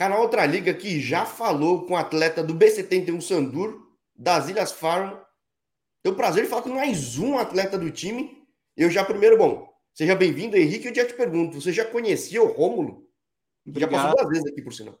Canal Outra Liga que já falou com o atleta do B71 Sandur, das Ilhas Farm. Tenho o prazer de falar com mais um atleta do time. Eu já primeiro, bom, seja bem-vindo, Henrique. Eu já te pergunto, você já conhecia o Rômulo? Já passou duas vezes aqui, por sinal.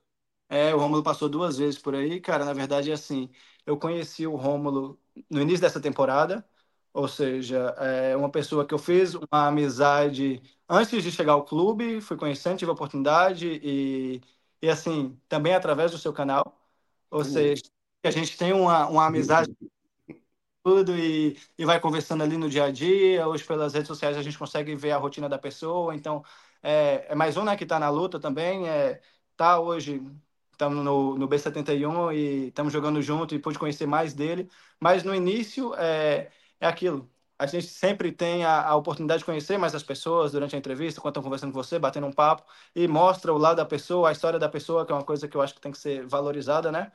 É, o Rômulo passou duas vezes por aí. Cara, na verdade é assim, eu conheci o Rômulo no início dessa temporada, ou seja, é uma pessoa que eu fiz uma amizade antes de chegar ao clube, fui conhecendo, tive a oportunidade e, e assim, também através do seu canal. Ou seja, a gente tem uma, uma amizade tudo e, e vai conversando ali no dia a dia. Hoje, pelas redes sociais, a gente consegue ver a rotina da pessoa. Então, é, é mais um né, que está na luta também. É, tá hoje, estamos no, no B71 e estamos jogando junto e pude conhecer mais dele. Mas no início, é, é aquilo. A gente sempre tem a, a, oportunidade de conhecer mais as pessoas durante a entrevista, quando estão conversando com você, batendo um papo, e mostra o lado da pessoa, a história da pessoa, que é uma coisa que eu acho que tem que ser valorizada, né?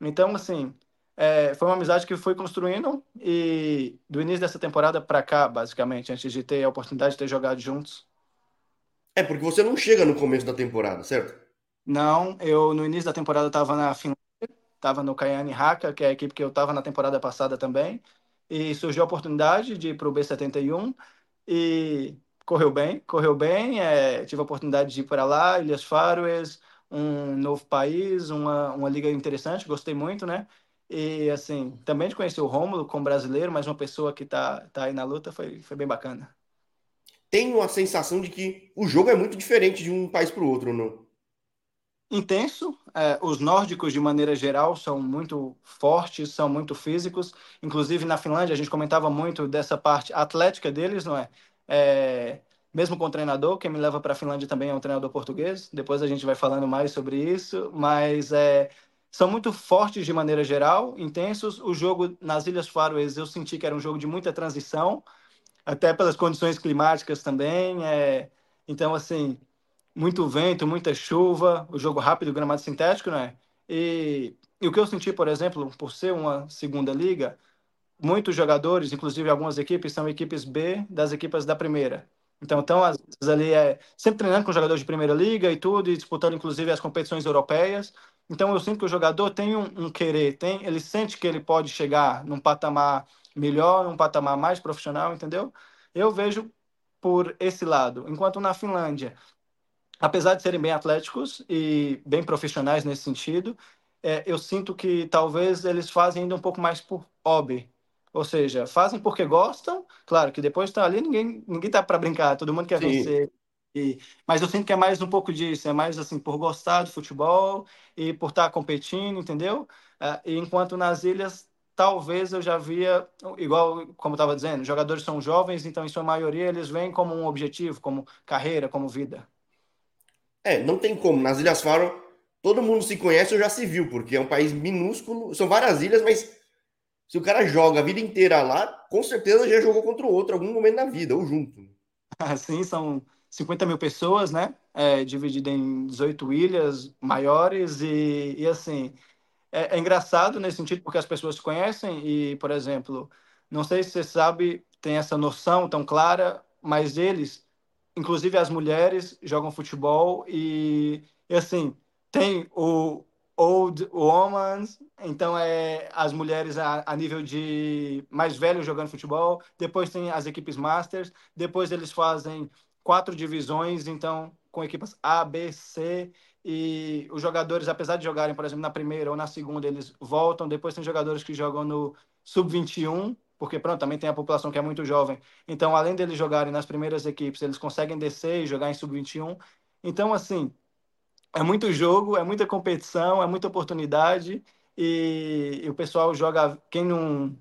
Então, assim, é, foi uma amizade que foi construindo e do início dessa temporada para cá, basicamente, antes de ter a oportunidade de ter jogado juntos. É, porque você não chega no começo da temporada, certo? Não, eu no início da temporada estava na Finlândia, estava no Kayane Haka, que é a equipe que eu estava na temporada passada também e surgiu a oportunidade de ir para o B71 e correu bem, correu bem, é, tive a oportunidade de ir para lá, Ilhas Faroes, um novo país, uma, uma liga interessante, gostei muito, né? E, assim, também de conhecer o Rômulo como brasileiro, mas uma pessoa que tá, tá aí na luta, foi, foi bem bacana. Tenho a sensação de que o jogo é muito diferente de um país para o outro, não? Intenso. É, os nórdicos, de maneira geral, são muito fortes, são muito físicos. Inclusive, na Finlândia, a gente comentava muito dessa parte atlética deles, não é? é mesmo com o treinador, quem me leva para a Finlândia também é um treinador português. Depois a gente vai falando mais sobre isso. Mas é, são muito fortes de maneira geral, intensos. O jogo nas Ilhas Faroes eu senti que era um jogo de muita transição, até pelas condições climáticas também. É, então, assim, muito vento, muita chuva, o jogo rápido, gramado sintético, né? E, e o que eu senti, por exemplo, por ser uma segunda liga, muitos jogadores, inclusive algumas equipes, são equipes B das equipes da primeira. Então, estão às vezes ali é, sempre treinando com jogadores de primeira liga e tudo, e disputando inclusive as competições europeias. Então, eu sinto que o jogador tem um, um querer, tem, ele sente que ele pode chegar num patamar melhor, num patamar mais profissional, entendeu? Eu vejo por esse lado. Enquanto na Finlândia, apesar de serem bem atléticos e bem profissionais nesse sentido, é, eu sinto que talvez eles fazem ainda um pouco mais por hobby. Ou seja, fazem porque gostam, claro que depois está ali, ninguém ninguém tá para brincar, todo mundo quer Sim. vencer. E, mas eu sinto que é mais um pouco disso, é mais assim por gostar do futebol e por estar tá competindo, entendeu? E enquanto nas ilhas talvez eu já via, igual como estava dizendo, jogadores são jovens, então em sua maioria eles vêm como um objetivo, como carreira, como vida. É, não tem como. Nas Ilhas Faro, todo mundo se conhece ou já se viu, porque é um país minúsculo. São várias ilhas, mas se o cara joga a vida inteira lá, com certeza já jogou contra o outro algum momento da vida, ou junto. Sim, são 50 mil pessoas, né? É, dividido em 18 ilhas maiores e, e assim, é, é, engraçado nesse sentido porque as pessoas se conhecem e, por exemplo, não sei se você sabe, tem essa noção tão clara, mas eles inclusive as mulheres jogam futebol e, e assim, tem o Old Woman, então é as mulheres a, a, nível de mais velho jogando futebol, depois tem as equipes Masters, depois eles fazem quatro divisões, então com equipas A, B, C, e os jogadores, apesar de jogarem, por exemplo, na primeira ou na segunda, eles voltam, depois tem jogadores que jogam no Sub-21, porque pronto, também tem a população que é muito jovem. Então, além deles jogarem nas primeiras equipes, eles conseguem descer e jogar em sub-21. Então, assim, é muito jogo, é muita competição, é muita oportunidade e, e, o pessoal joga. Quem não.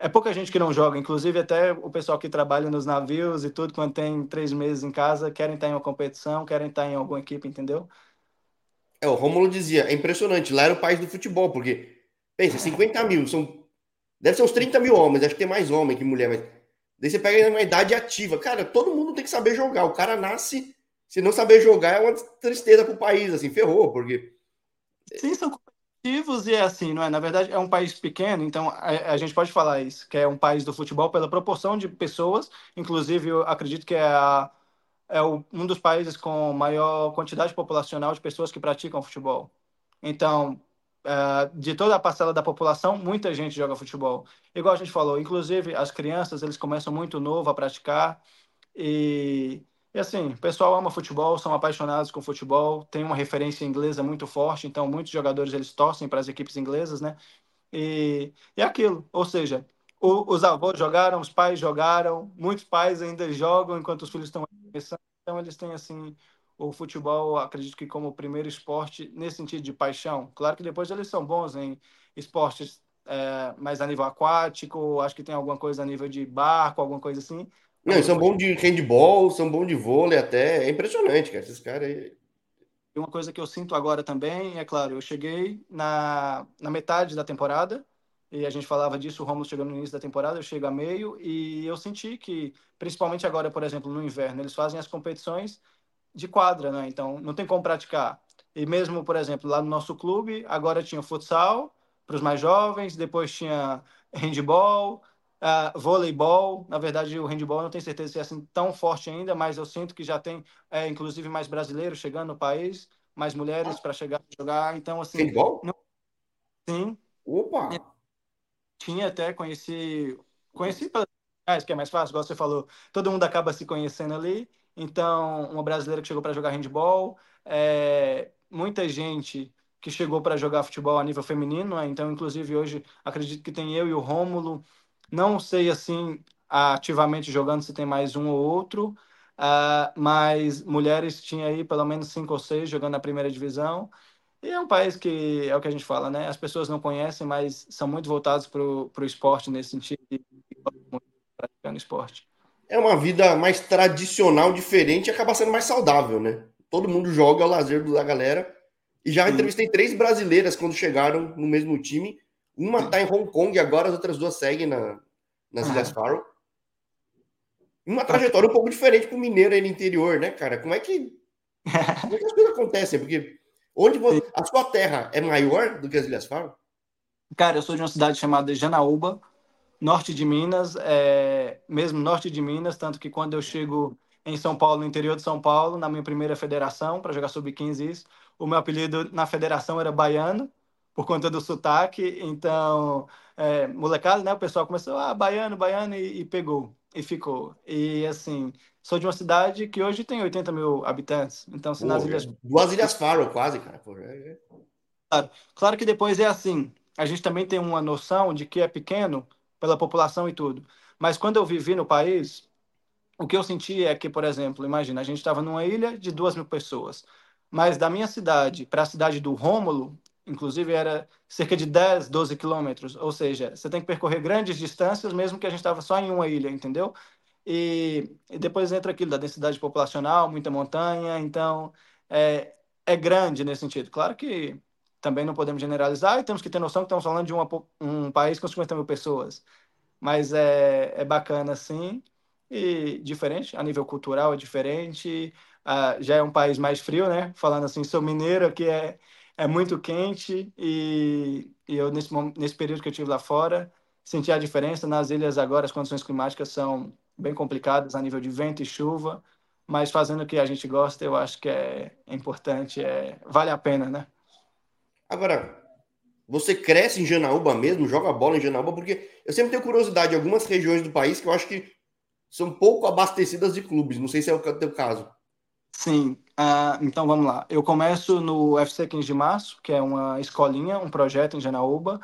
É pouca gente que não joga, inclusive até o pessoal que trabalha nos navios e tudo, quando tem três meses em casa, querem estar em uma competição, querem estar em alguma equipe, entendeu? É, o Romulo dizia, é impressionante, lá era o país do futebol, porque, pensa, 50 mil, são Deve ser uns 30 mil homens, acho que tem mais homem que mulher, mas. Daí você pega uma idade ativa. Cara, todo mundo tem que saber jogar. O cara nasce, se não saber jogar, é uma tristeza pro país, assim, ferrou, porque. Sim, são competitivos e é assim, não é? Na verdade, é um país pequeno, então a, a gente pode falar isso, que é um país do futebol pela proporção de pessoas, inclusive eu acredito que é a, é o, um dos países com maior quantidade populacional de pessoas que praticam futebol. Então, uh, de toda a parcela da população, muita gente joga futebol. Igual a gente falou, inclusive as crianças, eles começam muito novo a praticar e, e assim, o pessoal ama futebol, são apaixonados com futebol, tem uma referência inglesa muito forte, então muitos jogadores eles torcem para as equipes inglesas, né? E, e é aquilo, ou seja, o, os avós jogaram, os pais jogaram, muitos pais ainda jogam enquanto os filhos estão começando, então eles têm assim o futebol, acredito que como o primeiro esporte nesse sentido de paixão. Claro que depois eles são bons em esportes é, mais a nível aquático, acho que tem alguma coisa a nível de barco, alguma coisa assim. Não, são bons de handball, são bons de vôlei até. É impressionante, cara. Esses caras aí. Uma coisa que eu sinto agora também, é claro, eu cheguei na, na metade da temporada, e a gente falava disso, o Romulo chegou no início da temporada, eu chego a meio, e eu senti que, principalmente agora, por exemplo, no inverno, eles fazem as competições de quadra, né? Então, não tem como praticar. E mesmo, por exemplo, lá no nosso clube, agora tinha futsal para os mais jovens, depois tinha handball, uh, voleibol. Na verdade, o handball não tenho certeza se é assim tão forte ainda, mas eu sinto que já tem, é, inclusive, mais brasileiros chegando no país, mais mulheres para chegar a jogar. Então, assim. Handball? Não... Sim. Opa! Tinha até, conheci. Conheci pelas que é mais fácil, igual você falou, todo mundo acaba se conhecendo ali. Então, uma brasileira que chegou para jogar handball, é, muita gente que chegou para jogar futebol a nível feminino, né? então, inclusive, hoje acredito que tem eu e o Rômulo, não sei assim ativamente jogando se tem mais um ou outro, uh, mas mulheres tinha aí pelo menos cinco ou seis jogando na primeira divisão. E é um país que é o que a gente fala, né? As pessoas não conhecem, mas são muito voltados para o esporte nesse sentido, praticando esporte é uma vida mais tradicional, diferente e acaba sendo mais saudável, né? Todo mundo joga ao lazer da galera. E já Sim. entrevistei três brasileiras quando chegaram no mesmo time. Uma tá em Hong Kong e agora as outras duas seguem na, nas Ilhas Faro. Uma trajetória um pouco diferente para o mineiro aí no interior, né, cara? Como é que, como é que as coisas acontecem? Porque onde você, a sua terra é maior do que as Ilhas Faro? Cara, eu sou de uma cidade chamada Janaúba, norte de Minas, é, mesmo norte de Minas, tanto que quando eu chego em São Paulo, no interior de São Paulo, na minha primeira federação, para jogar sub-15 isso, o meu apelido na federação era Baiano, por conta do sotaque, então, é, molecada, né, o pessoal começou, ah, Baiano, Baiano, e, e, pegou, e ficou. E, assim, sou de uma cidade que hoje tem 80 mil habitantes, então, se Pô, nas ilhas... Duas Ilhas Faro, quase, cara. Pô, é, é... Claro, claro que depois é assim, a gente também tem uma noção de que é pequeno, pela população e tudo. Mas quando eu vivi no país, o que eu senti é que, por exemplo, imagina, a gente estava numa ilha de duas mil pessoas, mas da minha cidade para a cidade do Rômulo, inclusive era cerca de 10, 12 quilômetros, ou seja, você tem que percorrer grandes distâncias, mesmo que a gente estava só em uma ilha, entendeu? E, e, depois entra aquilo da densidade populacional, muita montanha, então é, é grande nesse sentido. Claro que também não podemos generalizar e temos que ter noção que estamos falando de uma, um país com 50 mil pessoas. Mas é, é bacana, sim, e diferente, a nível cultural é diferente. Já é um país mais frio, né? Falando assim, sou mineiro, aqui é, é muito quente e, e eu, nesse, nesse período que eu tive lá fora, senti a diferença. Nas ilhas agora, as condições climáticas são bem complicadas a nível de vento e chuva, mas fazendo o que a gente gosta, eu acho que é importante, é, vale a pena, né? Agora, você cresce em Janaúba mesmo, joga bola em Janaúba, porque eu sempre tenho curiosidade em algumas regiões do país que eu acho que são pouco abastecidas de clubes. Não sei se é o teu caso. Sim, uh, então vamos lá. Eu começo no FC 15 de Março, que é uma escolinha, um projeto em Janaúba,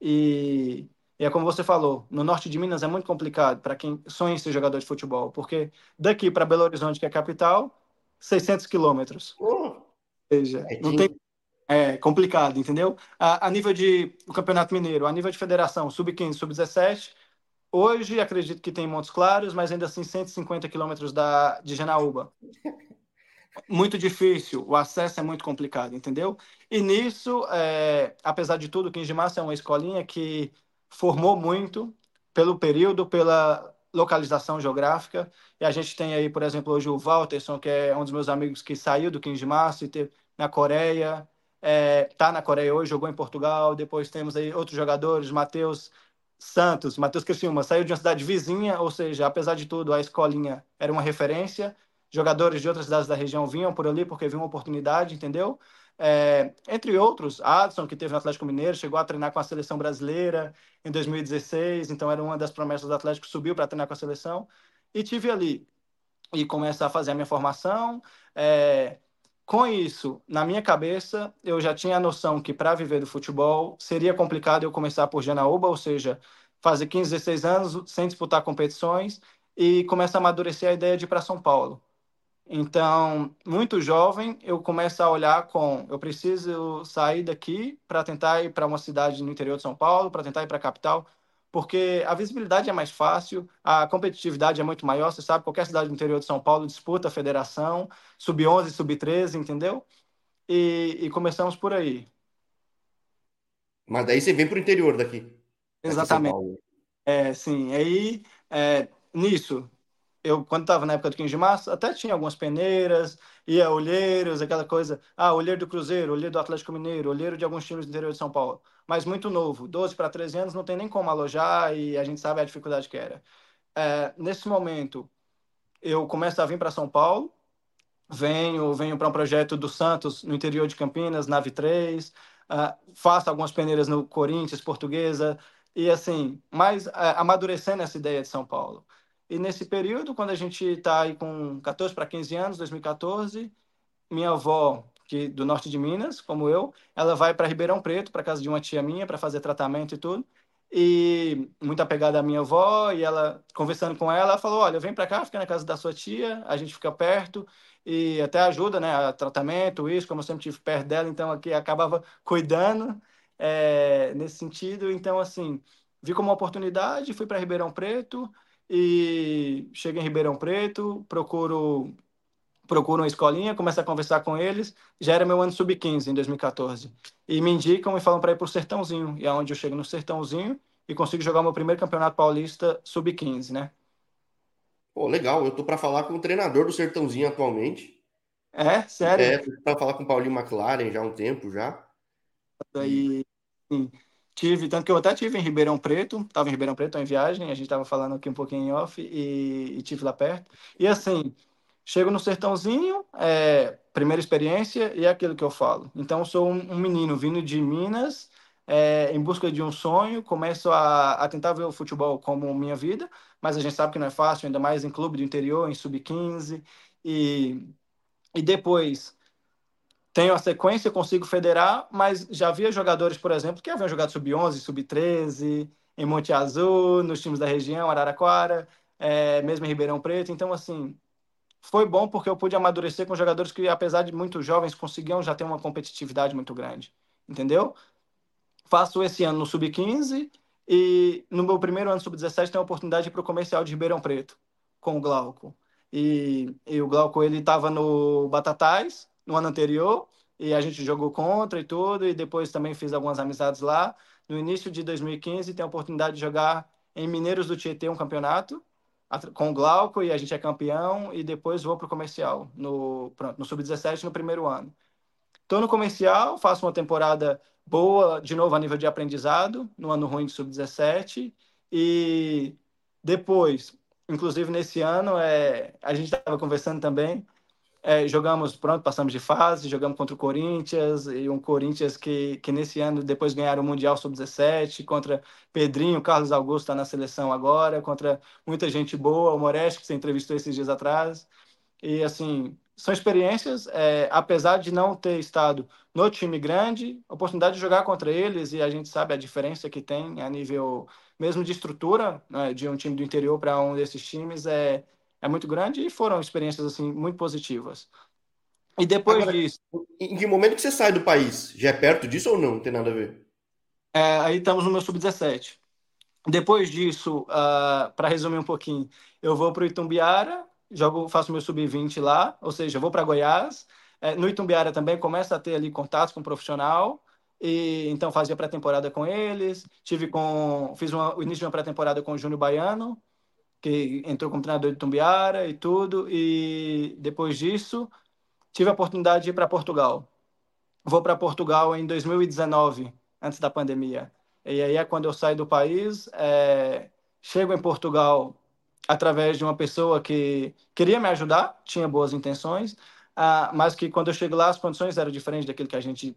e, e é como você falou, no norte de Minas é muito complicado para quem sonha em ser jogador de futebol, porque daqui para Belo Horizonte, que é a capital, 600 quilômetros. Oh, Ou seja, é não tem é complicado, entendeu? A, a nível de o Campeonato Mineiro, a nível de federação, sub-15, sub-17, hoje acredito que tem Montes Claros, mas ainda assim 150 quilômetros de Janaúba. Muito difícil, o acesso é muito complicado, entendeu? E nisso, é, apesar de tudo, o 15 de março é uma escolinha que formou muito pelo período, pela localização geográfica. E a gente tem aí, por exemplo, hoje o Walterson, que é um dos meus amigos que saiu do 15 de março e teve na Coreia, é, tá na Coreia hoje, jogou em Portugal. Depois temos aí outros jogadores, Matheus Santos, Matheus Criciúma, saiu de uma cidade vizinha, ou seja, apesar de tudo, a escolinha era uma referência. jogadores de outras cidades da região vinham por ali porque viam uma oportunidade, entendeu? É, entre outros, Adson, que teve no Atlético Mineiro, chegou a treinar com a seleção brasileira em 2016, então era uma das promessas do Atlético, subiu para treinar com a seleção. E tive ali, e começar a fazer a minha formação. É, com isso, na minha cabeça, eu já tinha a noção que para viver do futebol seria complicado eu começar por Janaúba, ou seja, fazer 15, 16 anos sem disputar competições e começar a amadurecer a ideia de ir para São Paulo. Então, muito jovem, eu começo a olhar com, eu preciso sair daqui para tentar ir para uma cidade no interior de São Paulo, para tentar ir para a capital, porque a visibilidade é mais fácil, a competitividade é muito maior, você sabe, qualquer cidade do interior de São Paulo disputa a federação, sub-11, sub-13, entendeu? E, e, começamos por aí. Mas daí você vem para o interior daqui. Exatamente. É, sim, aí, é, nisso, eu, quando estava na época do 15 de março, até tinha algumas peneiras, ia olheiros, aquela coisa, ah, olheiro do Cruzeiro, olheiro do Atlético Mineiro, olheiro de alguns times do interior de São Paulo, mas muito novo, 12 para 13 anos, não tem nem como alojar e a gente sabe a dificuldade que era. É, nesse momento, eu começo a vir para São Paulo, venho, venho para um projeto do Santos no interior de Campinas, Nave 3, uh, ah, faço algumas peneiras no Corinthians, Portuguesa, e assim, mais uh, amadurecendo essa ideia de São Paulo. E nesse período, quando a gente está aí com 14 para 15 anos, 2014, minha avó, que do norte de Minas, como eu, ela vai para Ribeirão Preto, para casa de uma tia minha, para fazer tratamento e tudo. E muito apegada à minha avó, e ela, conversando com ela, ela falou: Olha, vem para cá, fica na casa da sua tia, a gente fica perto e até ajuda, né? A tratamento, isso, como eu sempre tive perto dela, então aqui acabava cuidando é, nesse sentido. Então, assim, vi como uma oportunidade, fui para Ribeirão Preto e chego em Ribeirão Preto, procuro procuro uma escolinha, começo a conversar com eles, já era meu ano sub-15 em 2014. E me indicam e falam para ir para o Sertãozinho, e é onde eu chego no Sertãozinho e consigo jogar meu primeiro campeonato paulista sub-15, né? Pô, legal, eu tô para falar com o treinador do Sertãozinho atualmente. É, sério? É, para falar com o Paulinho McLaren já há um tempo já. Daí, sim. Tive, tanto que eu até tive em Ribeirão Preto, estava em Ribeirão Preto em viagem, a gente estava falando aqui um pouquinho em off e, e tive lá perto. E assim, chego no sertãozinho, é, primeira experiência e é aquilo que eu falo. Então, sou um, um menino vindo de Minas, é, em busca de um sonho, começo a, a tentar ver o futebol como minha vida, mas a gente sabe que não é fácil, ainda mais em clube do interior, em sub-15. E, e depois tenho a sequência, consigo federar, mas já havia jogadores, por exemplo, que haviam jogado sub-11, sub-13, em Monte Azul, nos times da região, Araraquara, é, mesmo em Ribeirão Preto. Então, assim, foi bom porque eu pude amadurecer com jogadores que, apesar de muito jovens, conseguiam já ter uma competitividade muito grande, entendeu? Faço esse ano no sub-15 e no meu primeiro ano sub-17 tenho a oportunidade para o comercial de Ribeirão Preto com o Glauco. E, e o Glauco ele estava no Batatais no ano anterior e a gente jogou contra e tudo, e depois também fiz algumas amizades lá. No início de 2015, tem a oportunidade de jogar em Mineiros do Tietê um campeonato com o Glauco e a gente é campeão, e depois vou para o comercial, no, no Sub-17 no primeiro ano. Estou no comercial, faço uma temporada boa, de novo a nível de aprendizado, no ano ruim de Sub-17, e depois, inclusive nesse ano, é, a gente estava conversando também, é, jogamos, pronto, passamos de fase, jogamos contra o Corinthians, e um Corinthians que, que nesse ano depois ganharam o Mundial Sub-17, contra Pedrinho, Carlos Augusto está na seleção agora, contra muita gente boa, o Moretti, que você entrevistou esses dias atrás. E, assim, são experiências, é, apesar de não ter estado no time grande, oportunidade de jogar contra eles, e a gente sabe a diferença que tem a nível mesmo de estrutura, né, de um time do interior para um desses times, é é muito grande e foram experiências assim muito positivas. E depois Agora, disso. Em que momento que você sai do país? Já é perto disso ou não? Não tem nada a ver? É, aí estamos no meu sub-17. Depois disso, uh, ah, para resumir um pouquinho, eu vou para o Itumbiara, jogo, faço meu sub-20 lá, ou seja, vou para Goiás. É, no Itumbiara também começo a ter ali contatos com o profissional, e então fazia pré-temporada com eles. Tive com, fiz uma, o início de uma pré-temporada com o Júnior Baiano, que entrou como treinador de Tumbiara e tudo, e depois disso tive a oportunidade de ir para Portugal. Vou para Portugal em 2019, antes da pandemia. E aí é quando eu saio do país, é... chego em Portugal através de uma pessoa que queria me ajudar, tinha boas intenções, uh, mas que quando eu chego lá as condições eram diferentes daquilo que a gente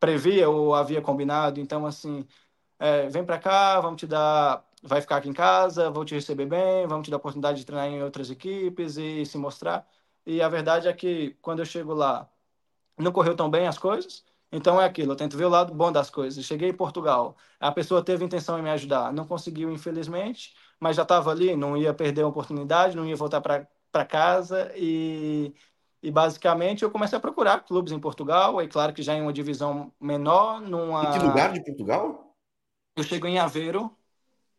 previa ou havia combinado. Então, assim, é, vem para cá, vamos te dar, vai ficar aqui em casa, vou te receber bem, vamos te dar a oportunidade de treinar em outras equipes e se mostrar. E a verdade é que quando eu chego lá, não correu tão bem as coisas. Então é aquilo, eu tento ver o lado bom das coisas. Cheguei em Portugal, a pessoa teve intenção em me ajudar, não conseguiu, infelizmente, mas já estava ali, não ia perder a oportunidade, não ia voltar para casa e, e basicamente eu comecei a procurar clubes em Portugal, e claro que já em uma divisão menor, numa... Que lugar de Portugal? Eu chego em Aveiro,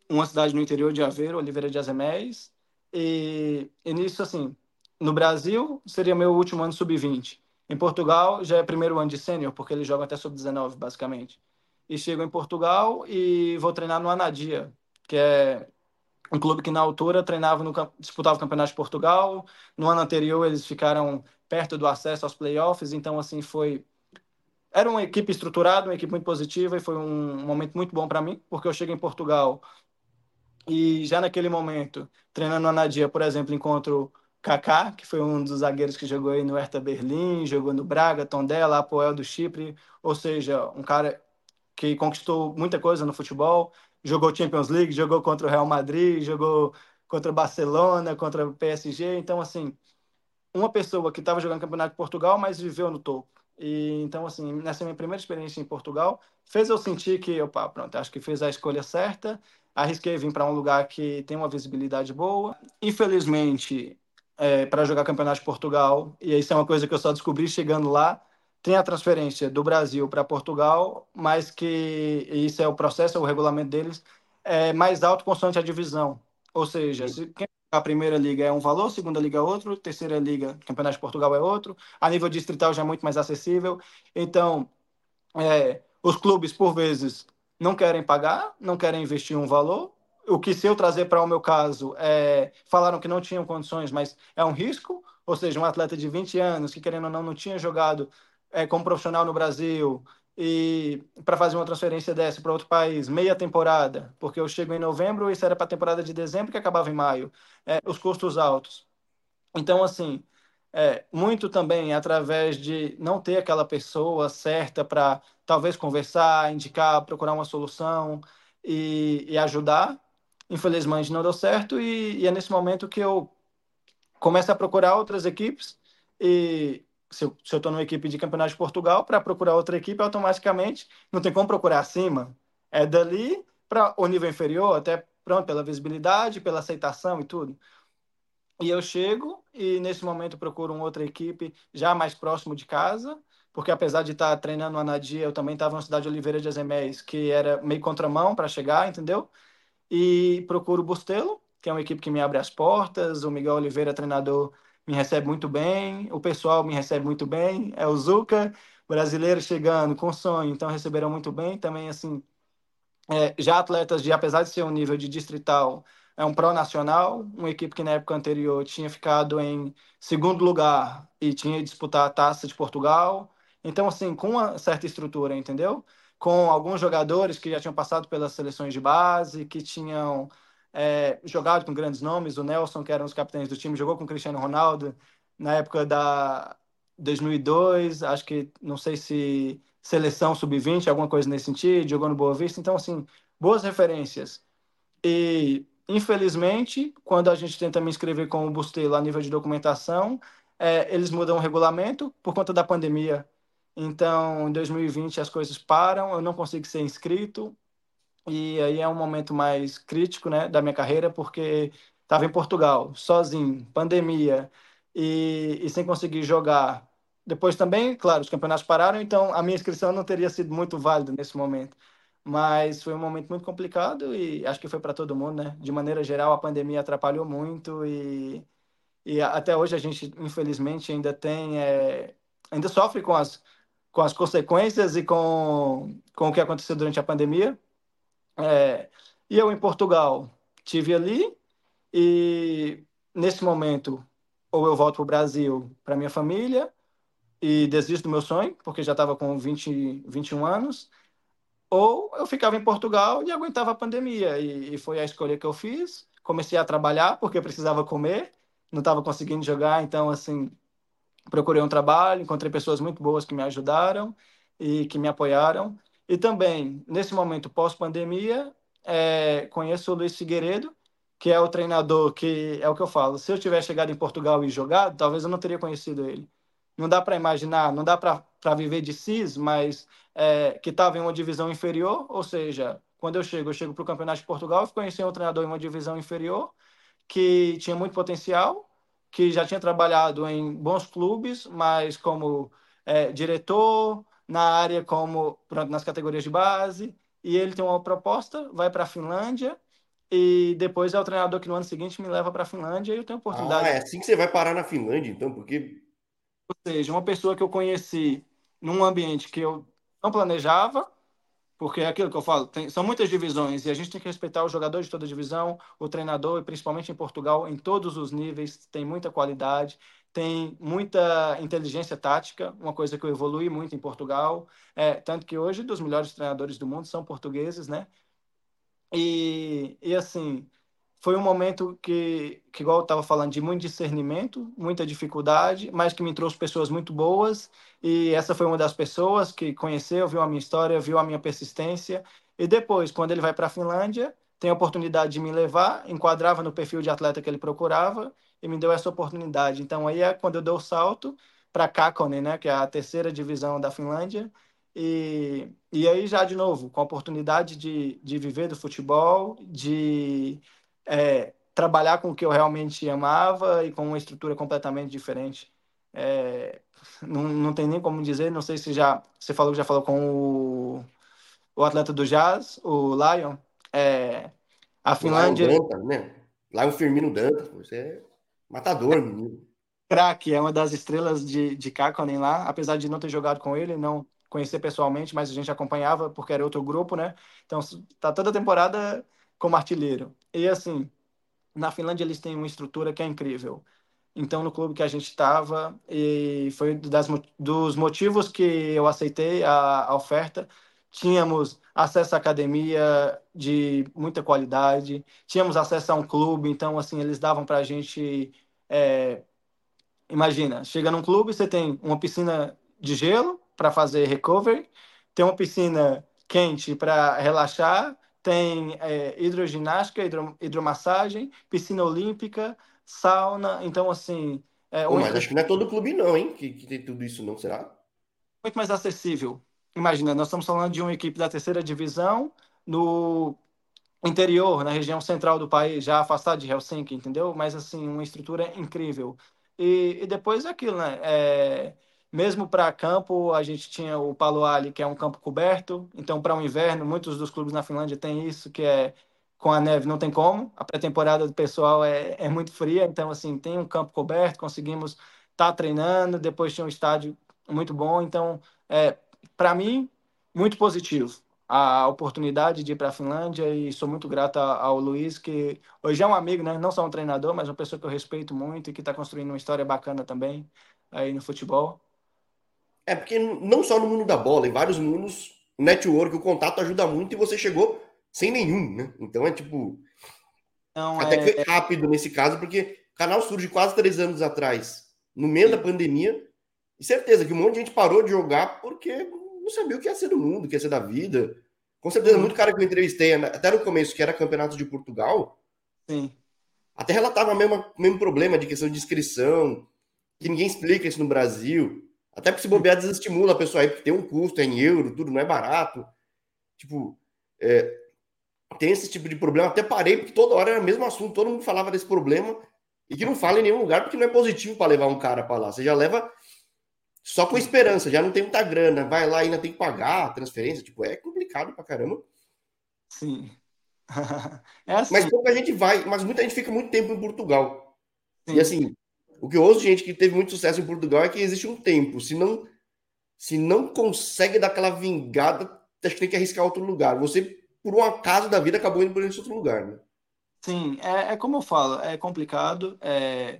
uma cidade no interior de Aveiro, Oliveira de Azeméis, e, e nisso, assim, no Brasil seria meu último ano sub-20. Em Portugal já é primeiro ano de sênior, porque eles jogam até sub-19, basicamente. E chego em Portugal e vou treinar no Anadia, que é um clube que na altura treinava no disputava o campeonato de Portugal. No ano anterior eles ficaram perto do acesso aos playoffs, então assim foi era uma equipe estruturada, uma equipe muito positiva e foi um momento muito bom para mim, porque eu cheguei em Portugal e já naquele momento, treinando no Anadia, por exemplo, encontro Kaká, que foi um dos zagueiros que jogou aí no Hertha Berlim, jogou no Braga, Tondela, Apoel do Chipre, ou seja, um cara que conquistou muita coisa no futebol, jogou Champions League, jogou contra o Real Madrid, jogou contra o Barcelona, contra o PSG. Então, assim, uma pessoa que estava jogando Campeonato de Portugal, mas viveu no topo. E então, assim, nessa minha primeira experiência em Portugal, fez eu sentir que, opa, pronto, acho que fez a escolha certa. Arrisquei vir para um lugar que tem uma visibilidade boa. Infelizmente, é, para jogar Campeonato de Portugal, e isso é uma coisa que eu só descobri chegando lá, tem a transferência do Brasil para Portugal, mas que isso é o processo, é o regulamento deles, é mais alto constante a divisão. Ou seja, se quem a primeira liga é um valor, segunda liga é outro, terceira liga, Campeonato de Portugal é outro, a nível distrital já é muito mais acessível. Então, é, os clubes, por vezes, não querem pagar, não querem investir um valor. O que, se eu trazer para o meu caso, é, falaram que não tinham condições, mas é um risco. Ou seja, um atleta de 20 anos que, querendo ou não, não tinha jogado é, como profissional no Brasil e para fazer uma transferência dessa para outro país, meia temporada, porque eu chego em novembro e isso era para a temporada de dezembro que acabava em maio, é, os custos altos. Então, assim, é, muito também através de não ter aquela pessoa certa para talvez conversar, indicar, procurar uma solução e, e ajudar. Infelizmente não deu certo e, e é nesse momento que eu começo a procurar outras equipes e se eu estou numa equipe de campeonato de Portugal, para procurar outra equipe, automaticamente não tem como procurar acima. É dali para o nível inferior, até pronto, pela visibilidade, pela aceitação e tudo. E eu chego e nesse momento procuro uma outra equipe já mais próximo de casa, porque apesar de estar treinando no Anadia, eu também estava na cidade de Oliveira de Azeméis, que era meio contramão para chegar, entendeu? E procuro o Bustelo, que é uma equipe que me abre as portas, o Miguel Oliveira, treinador me recebe muito bem, o pessoal me recebe muito bem, é o Zuca, brasileiro chegando com sonho, então receberam muito bem. Também, assim, é, já atletas de, apesar de ser um nível de distrital, é um pró-nacional, uma equipe que na época anterior tinha ficado em segundo lugar e tinha disputar a Taça de Portugal. Então, assim, com uma certa estrutura, entendeu? Com alguns jogadores que já tinham passado pelas seleções de base, que tinham é, jogado com grandes nomes. O Nelson, que era um dos capitães do time, jogou com o Cristiano Ronaldo na época da 2002. Acho que, não sei se seleção sub-20, alguma coisa nesse sentido, jogou no Boa Vista. Então, assim, boas referências. E, infelizmente, quando a gente tenta me inscrever com o Bustelo a nível de documentação, é, eles mudam o regulamento por conta da pandemia. Então, em 2020 as coisas param, eu não consigo ser inscrito, e aí é um momento mais crítico, né, da minha carreira, porque estava em Portugal, sozinho, pandemia, e, e sem conseguir jogar. Depois também, claro, os campeonatos pararam, então a minha inscrição não teria sido muito válida nesse momento. Mas foi um momento muito complicado e acho que foi para todo mundo, né? De maneira geral, a pandemia atrapalhou muito e, e até hoje a gente, infelizmente, ainda tem, é, ainda sofre com as, com as consequências e com, com o que aconteceu durante a pandemia. É, e eu em Portugal tive ali e nesse momento ou eu volto para o Brasil para minha família e desisto do meu sonho porque já estava com 20, 21 anos ou eu ficava em Portugal e aguentava a pandemia e, e foi a escolha que eu fiz comecei a trabalhar porque precisava comer, não estava conseguindo jogar, então assim procurei um trabalho, encontrei pessoas muito boas que me ajudaram e que me apoiaram. E também, nesse momento pós-pandemia, é, conheço o Luiz Figueiredo, que é o treinador que é o que eu falo. Se eu tivesse chegado em Portugal e jogado, talvez eu não teria conhecido ele. Não dá para imaginar, não dá para viver de CIS, mas é, que estava em uma divisão inferior, ou seja, quando eu chego, eu chego para o Campeonato de Portugal, eu conheci um treinador em uma divisão inferior que tinha muito potencial, que já tinha trabalhado em bons clubes, mas como é, diretor, na área como pronto, nas categorias de base, e ele tem uma proposta, vai para a Finlândia, e depois é o treinador que no ano seguinte me leva para a Finlândia e eu tenho oportunidade. Ah, é assim que você vai parar na Finlândia, então, porque. Ou seja, uma pessoa que eu conheci num ambiente que eu não planejava, porque é aquilo que eu falo, tem, são muitas divisões e a gente tem que respeitar o jogador de toda divisão, o treinador, e principalmente em Portugal, em todos os níveis, tem muita qualidade, tem muita inteligência tática, uma coisa que eu evolui muito em Portugal, é, tanto que hoje dos melhores treinadores do mundo são portugueses, né? E, e assim, foi um momento que, que igual eu estava falando, de muito discernimento, muita dificuldade, mas que me trouxe pessoas muito boas. E essa foi uma das pessoas que conheceu, viu a minha história, viu a minha persistência. E depois, quando ele vai para a Finlândia, tem a oportunidade de me levar, enquadrava no perfil de atleta que ele procurava e me deu essa oportunidade. Então aí é quando eu dou o salto para Kakkonen, né, que é a terceira divisão da Finlândia. E, e aí já de novo, com a oportunidade de, de viver do futebol, de é, trabalhar com o que eu realmente amava e com uma estrutura completamente diferente. É, não, não tem nem como dizer, não sei se já você falou que já falou com o, o atleta do Jazz, o Lion. É, a Finlândia. Lion Danta, né? Lion Firmino Danta, você matador, menino. Crack, é uma das estrelas de, de Kakkonen lá, apesar de não ter jogado com ele, não conhecer pessoalmente, mas a gente acompanhava porque era outro grupo, né? Então, tá toda a temporada como artilheiro. E assim, na Finlândia eles têm uma estrutura que é incrível. Então, no clube que a gente estava, e foi das, dos motivos que eu aceitei a, a oferta, tínhamos acesso à academia de muita qualidade, tínhamos acesso a um clube, então, assim, eles davam para a gente. É, imagina, chega num clube, você tem uma piscina de gelo para fazer recovery, tem uma piscina quente para relaxar, tem é, hidroginástica, hidro, hidromassagem, piscina olímpica, sauna. Então, assim. É, Pô, mas acho que não é todo clube, não, hein? Que, que tem tudo isso, não, será? Muito mais acessível. Imagina, nós estamos falando de uma equipe da terceira divisão no interior, na região central do país, já afastado de Helsinki, entendeu? Mas, assim, uma estrutura incrível. E, e depois aquilo, né? É, mesmo para campo, a gente tinha o Palo Ali, que é um campo coberto. Então, para o um inverno, muitos dos clubes na Finlândia têm isso, que é com a neve não tem como. A pré-temporada do pessoal é, é muito fria, então, assim, tem um campo coberto, conseguimos estar tá treinando. Depois tinha um estádio muito bom. Então, é, para mim, muito positivo a oportunidade de ir para a Finlândia e sou muito grato ao Luiz, que hoje é um amigo, né? não só um treinador, mas uma pessoa que eu respeito muito e que está construindo uma história bacana também aí no futebol. É porque não só no mundo da bola, em vários mundos, o network, o contato ajuda muito e você chegou sem nenhum, né? Então é tipo. Não, até é... que foi rápido nesse caso, porque o canal surge quase três anos atrás, no meio Sim. da pandemia, e certeza que um monte de gente parou de jogar porque não sabia o que ia ser do mundo, o que ia ser da vida. Com certeza, uhum. muito cara que eu entrevistei, até no começo, que era campeonato de Portugal, Sim. até relatava o mesmo, mesmo problema de questão de inscrição, que ninguém explica isso no Brasil. Até porque se bobear desestimula a pessoa aí, porque tem um custo, é em euro, tudo não é barato. Tipo, é, tem esse tipo de problema. Até parei, porque toda hora era o mesmo assunto, todo mundo falava desse problema e que não fala em nenhum lugar, porque não é positivo para levar um cara para lá. Você já leva só com esperança, já não tem muita grana, vai lá e ainda tem que pagar a transferência. Tipo, é complicado pra caramba. Sim. é assim. Mas pouca gente vai, mas muita gente fica muito tempo em Portugal. Sim. E assim, o que eu ouço de gente que teve muito sucesso em Portugal é que existe um tempo. Se não, se não consegue dar aquela vingada, acho que tem que arriscar outro lugar. Você, por um acaso da vida, acabou indo por esse outro lugar, né? Sim, é, é como eu falo, é complicado. É...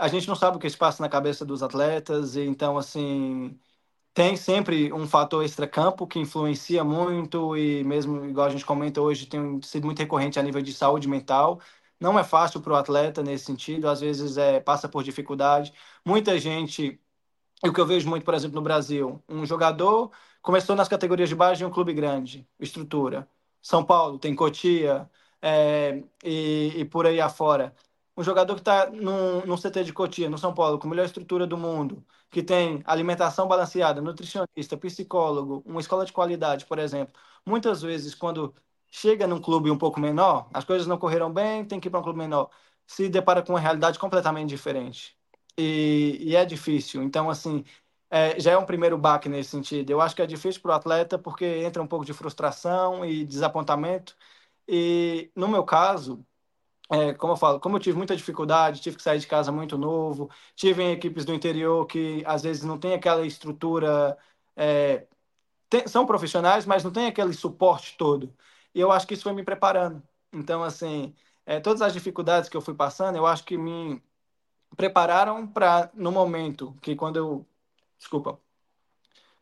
A gente não sabe o que se passa na cabeça dos atletas, e então, assim, tem sempre um fator extra-campo que influencia muito, e mesmo, igual a gente comenta hoje, tem sido muito recorrente a nível de saúde mental não é fácil para o atleta nesse sentido, às vezes é, passa por dificuldade. Muita gente, o que eu vejo muito, por exemplo, no Brasil, um jogador começou nas categorias de base de um clube grande, estrutura. São Paulo tem Cotia é, e, e por aí afora um jogador que está no, no CT de Cotia, no São Paulo, com a melhor estrutura do mundo, que tem alimentação balanceada, nutricionista, psicólogo, uma escola de qualidade, por exemplo, muitas vezes, quando chega num clube um pouco menor, as coisas não correram bem, tem que ir para um clube menor, se depara com uma realidade completamente diferente. E, e é difícil. Então, assim, é, já é um primeiro baque nesse sentido. Eu acho que é difícil para o atleta porque entra um pouco de frustração e desapontamento. E, no meu caso, é, como eu falo, como eu tive muita dificuldade, tive que sair de casa muito novo, tive em equipes do interior que às vezes não tem aquela estrutura, é, tem, são profissionais, mas não tem aquele suporte todo. E eu acho que isso foi me preparando. Então, assim, é, todas as dificuldades que eu fui passando, eu acho que me prepararam para, no momento que quando eu. Desculpa.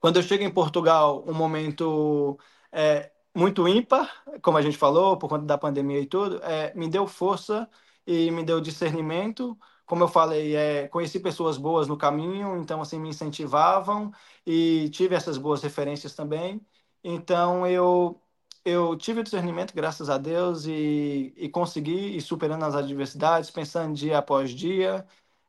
Quando eu chego em Portugal, um momento é, muito ímpar, como a gente falou, por conta da pandemia e tudo, é, me deu força e me deu discernimento. Como eu falei, é, conheci pessoas boas no caminho, então assim me incentivavam e tive essas boas referências também. Então eu eu tive o discernimento, graças a Deus, e, e consegui ir superando as adversidades, pensando dia após dia.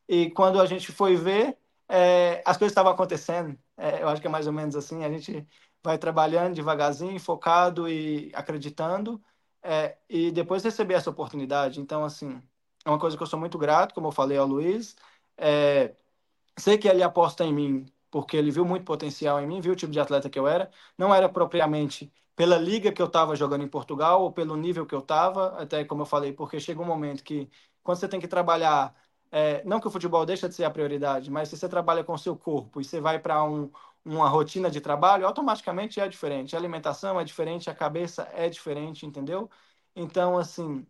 E quando a gente foi ver, é, as coisas estavam acontecendo. É, eu acho que é mais ou menos assim. A gente vai trabalhando devagarzinho, focado e acreditando, é, e depois receber essa oportunidade. Então, assim, é uma coisa que eu sou muito grato, como eu falei ao Luiz. É, sei que ele aposta em mim, porque ele viu muito potencial em mim, viu o tipo de atleta que eu era. Não era propriamente pela liga que eu estava jogando em Portugal ou pelo nível que eu estava, até como eu falei, porque chega um momento que, quando você tem que trabalhar é, não que o futebol deixa de ser a prioridade, mas se você trabalha com o seu corpo e você vai para um, uma rotina de trabalho, automaticamente é diferente. A alimentação é diferente, a cabeça é diferente, entendeu? Então, assim,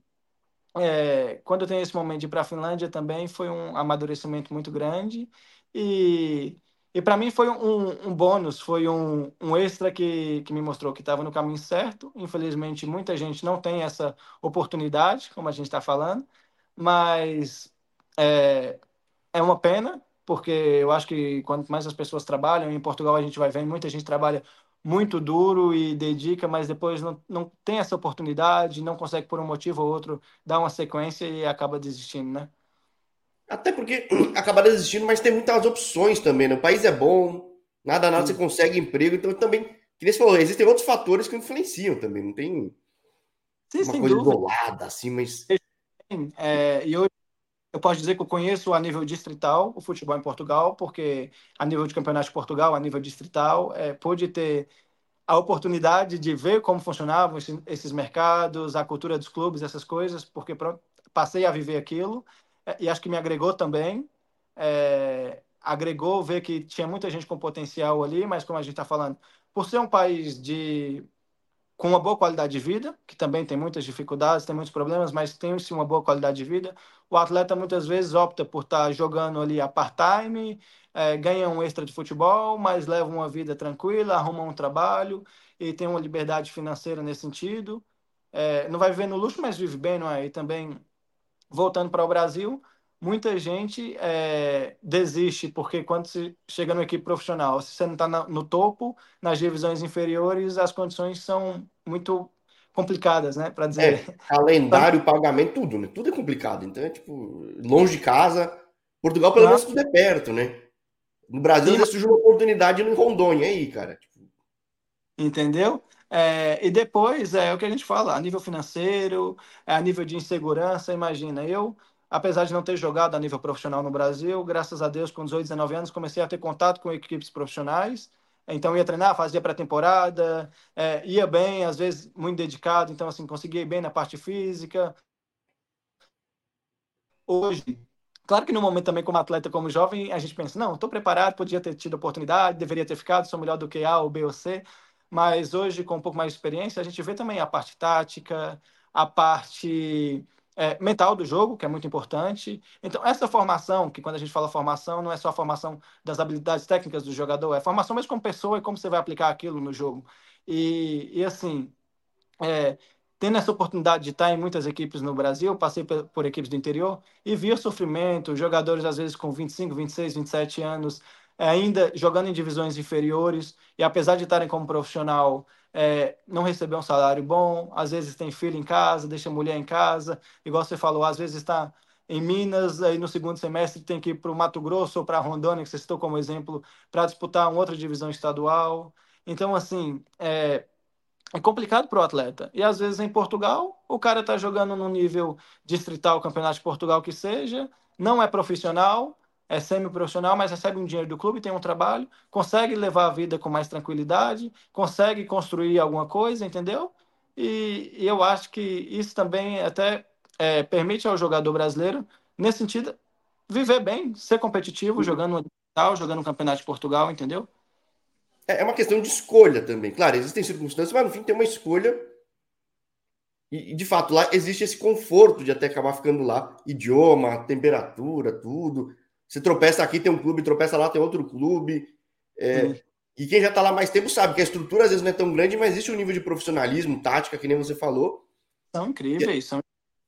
é, quando eu tenho esse momento de ir para a Finlândia também foi um amadurecimento muito grande e, e para mim foi um, um bônus, foi um, um extra que, que me mostrou que estava no caminho certo. Infelizmente, muita gente não tem essa oportunidade, como a gente está falando, mas é, é uma pena, porque eu acho que quanto mais as pessoas trabalham, em Portugal a gente vai vendo, muita gente trabalha muito duro e dedica, mas depois não, não tem essa oportunidade, não consegue por um motivo ou outro dar uma sequência e acaba desistindo, né? Até porque acaba desistindo, mas tem muitas opções também, né? O país é bom, nada, nada Sim. você consegue emprego, então também, que nem você falou, existem outros fatores que influenciam também, não tem Sim, uma coisa dúvida. isolada, assim, mas... É, e hoje eu posso dizer que eu conheço a nível distrital o futebol em Portugal, porque a nível de campeonato de Portugal, a nível distrital, é, pude ter a oportunidade de ver como funcionavam esses, esses mercados, a cultura dos clubes, essas coisas, porque pronto, passei a viver aquilo é, e acho que me agregou também. É, agregou ver que tinha muita gente com potencial ali, mas como a gente está falando, por ser um país de com uma boa qualidade de vida, que também tem muitas dificuldades, tem muitos problemas, mas tem sim uma boa qualidade de vida. O atleta muitas vezes opta por estar jogando ali a part-time, é, ganha um extra de futebol, mas leva uma vida tranquila, arruma um trabalho e tem uma liberdade financeira nesse sentido. É, não vai viver no luxo, mas vive bem, não é? E também, voltando para o Brasil, muita gente é, desiste, porque quando você chega numa equipe profissional, se você não está no topo, nas divisões inferiores, as condições são muito complicadas, né? Para dizer. É, calendário, pagamento, tudo, né? Tudo é complicado. Então é tipo, longe de casa. Portugal, pelo menos, tudo é perto, né? No Brasil, Sim. surgiu uma oportunidade no Rondônia aí, cara. Tipo... Entendeu? É, e depois é o que a gente fala, a nível financeiro, é, a nível de insegurança, imagina, eu apesar de não ter jogado a nível profissional no Brasil, graças a Deus, com 18, 19 anos, comecei a ter contato com equipes profissionais. Então, ia treinar, fazia pré-temporada, é, ia bem, às vezes muito dedicado, então, assim, conseguia ir bem na parte física. Hoje, claro que no momento também, como atleta, como jovem, a gente pensa, não, estou preparado, podia ter tido oportunidade, deveria ter ficado, sou melhor do que A ou B ou C, mas hoje, com um pouco mais de experiência, a gente vê também a parte tática, a parte é, mental do jogo, que é muito importante. Então, essa formação, que quando a gente fala formação, não é só a formação das habilidades técnicas do jogador, é formação mesmo como pessoa e como você vai aplicar aquilo no jogo. E, e assim, é, tendo essa oportunidade de estar em muitas equipes no Brasil, passei por, por equipes do interior e vi o sofrimento, jogadores às vezes com 25, 26, 27 anos, ainda jogando em divisões inferiores, e apesar de estarem como profissional, é, não receber um salário bom, às vezes tem filho em casa, deixa a mulher em casa, igual você falou, às vezes está em Minas, aí no segundo semestre tem que ir para o Mato Grosso ou para Rondônia, que você citou como exemplo, para disputar uma outra divisão estadual. Então, assim, é, é complicado para o atleta. E às vezes em Portugal, o cara está jogando no nível distrital, campeonato de Portugal que seja, não é profissional, é semi-profissional, mas recebe um dinheiro do clube, tem um trabalho, consegue levar a vida com mais tranquilidade, consegue construir alguma coisa, entendeu? E, e eu acho que isso também até é, permite ao jogador brasileiro, nesse sentido, viver bem, ser competitivo, jogando no jogando no Campeonato de Portugal, entendeu? É, é uma questão de escolha também. Claro, existem circunstâncias, mas no fim tem uma escolha. E, de fato, lá existe esse conforto de até acabar ficando lá. Idioma, temperatura, tudo. Você tropeça aqui, tem um clube, tropeça lá, tem outro clube. É, e quem já está lá mais tempo sabe que a estrutura às vezes não é tão grande, mas existe um nível de profissionalismo, tática, que nem você falou. São incríveis, e, são.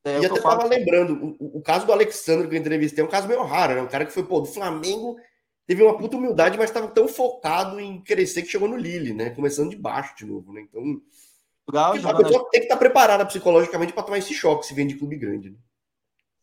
É, e até estava lembrando, o, o, caso do Alexandre que eu entrevistei é um caso meio raro, né? Um cara que foi, pô, do Flamengo, teve uma puta humildade, mas estava tão focado em crescer que chegou no Lille, né? Começando de baixo de novo, né? Então. Legal, a pessoa tem que estar tá preparada psicologicamente para tomar esse choque se vem de clube grande, né?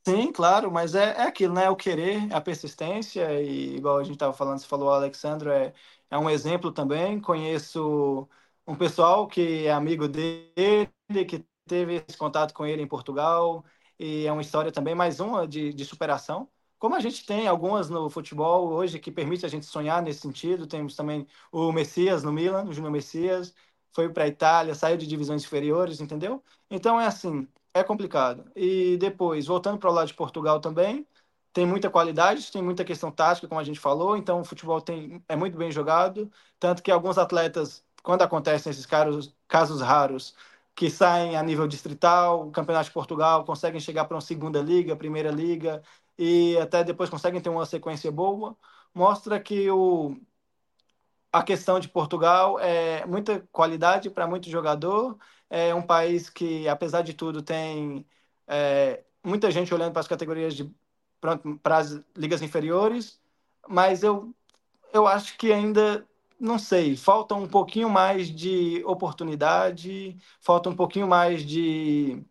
Sim, claro, mas é, é aquilo, né? O querer, a persistência, e igual a gente estava falando, você falou, o Alexandre é, é um exemplo também. Conheço um pessoal que é amigo dele, que teve esse contato com ele em Portugal, e é uma história também, mais uma de, de superação. Como a gente tem algumas no futebol hoje que permite a gente sonhar nesse sentido, temos também o Messias no Milan, o Júnior Messias, foi para a Itália, saiu de divisões inferiores, entendeu? Então é assim, é complicado. E depois, voltando para o lado de Portugal também, tem muita qualidade, tem muita questão tática, como a gente falou, então o futebol tem, é muito bem jogado, tanto que alguns atletas, quando acontecem esses casos, casos raros, que saem a nível distrital, campeonato de Portugal, conseguem chegar para uma segunda liga, primeira liga, e até depois conseguem ter uma sequência boa, mostra que o, a questão de Portugal é muita qualidade para muito jogador. É um país que, apesar de tudo, tem é, muita gente olhando para as categorias de para as ligas inferiores, mas eu eu acho que ainda não sei, falta um pouquinho mais de oportunidade, falta um pouquinho mais de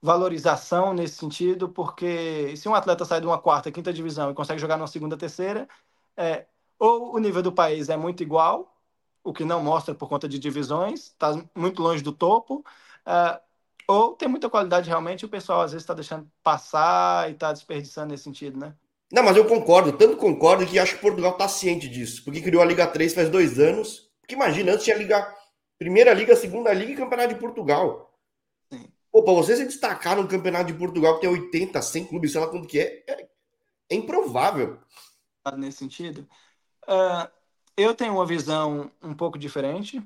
valorização nesse sentido, porque se um atleta sai de uma quarta, quinta divisão e consegue jogar numa segunda, terceira, é, ou o nível do país é muito igual, o que não mostra por conta de divisões, está muito longe do topo, uh, ou tem muita qualidade realmente, e o pessoal às vezes está deixando passar e está desperdiçando nesse sentido, né? Não, mas eu concordo, tanto concordo que acho que Portugal está ciente disso, porque criou a Liga 3 faz dois anos. Porque imagina, antes tinha a Liga, Primeira Liga, Segunda Liga e Campeonato de Portugal. Sim. Pô, para você se destacar no Campeonato de Portugal, que tem 80, 100 clubes, sei lá quanto que é, é, é improvável. Nesse sentido. Uh, eu tenho uma visão um pouco diferente.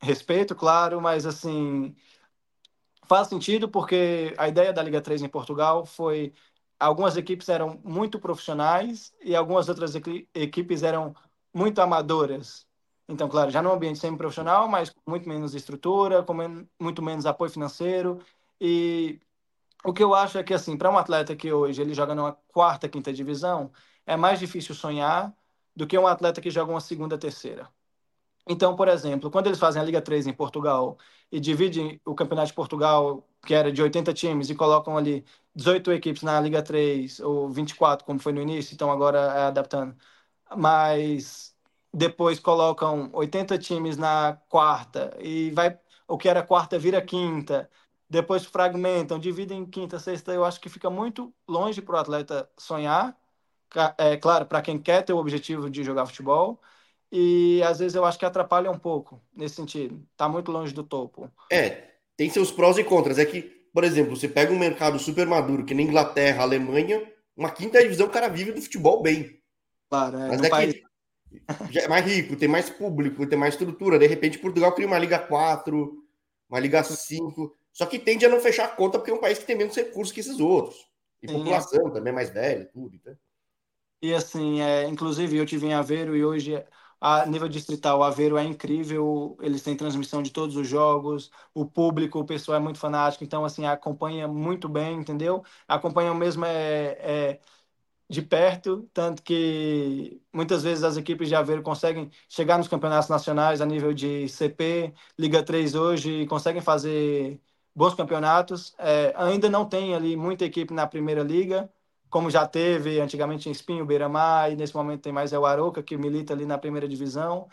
Respeito, claro, mas assim faz sentido porque a ideia da Liga 3 em Portugal foi algumas equipes eram muito profissionais e algumas outras equipes eram muito amadoras. Então, claro, já no ambiente semi-profissional, mas com muito menos estrutura, com muito menos apoio financeiro. E o que eu acho é que, assim, para um atleta que hoje ele joga numa quarta, quinta divisão, é mais difícil sonhar do que um atleta que joga uma segunda, terceira. Então, por exemplo, quando eles fazem a Liga 3 em Portugal e dividem o Campeonato de Portugal, que era de 80 times, e colocam ali 18 equipes na Liga 3, ou 24, como foi no início, então agora é adaptando. Mas depois colocam 80 times na quarta, e vai o que era quarta vira quinta, depois fragmentam, dividem em quinta, sexta, eu acho que fica muito longe para o atleta sonhar é claro, para quem quer ter o objetivo de jogar futebol, e às vezes eu acho que atrapalha um pouco nesse sentido. Está muito longe do topo. É, tem seus prós e contras. É que, por exemplo, você pega um mercado super maduro, que nem Inglaterra, Alemanha, uma quinta divisão o cara vive do futebol bem. Claro, é, Mas é país... que já é mais rico, tem mais público, tem mais estrutura. De repente, Portugal cria uma Liga 4, uma Liga 5. Só que tende a não fechar a conta porque é um país que tem menos recursos que esses outros. E população é. também mais velha, tudo. Então. E assim, é, inclusive eu tive em Aveiro e hoje A nível distrital, o Aveiro é incrível, eles têm transmissão de todos os jogos, o público, o pessoal é muito fanático, então, assim, acompanha muito bem, entendeu? Acompanha mesmo é, é de perto, tanto que muitas vezes as equipes de Aveiro conseguem chegar nos campeonatos nacionais a nível de CP, Liga 3 hoje, conseguem fazer bons campeonatos. É, ainda não tem ali muita equipe na primeira liga, como já teve antigamente em Espinho, Beira-Mar, e nesse momento tem mais é o Aroca, que milita ali na primeira divisão.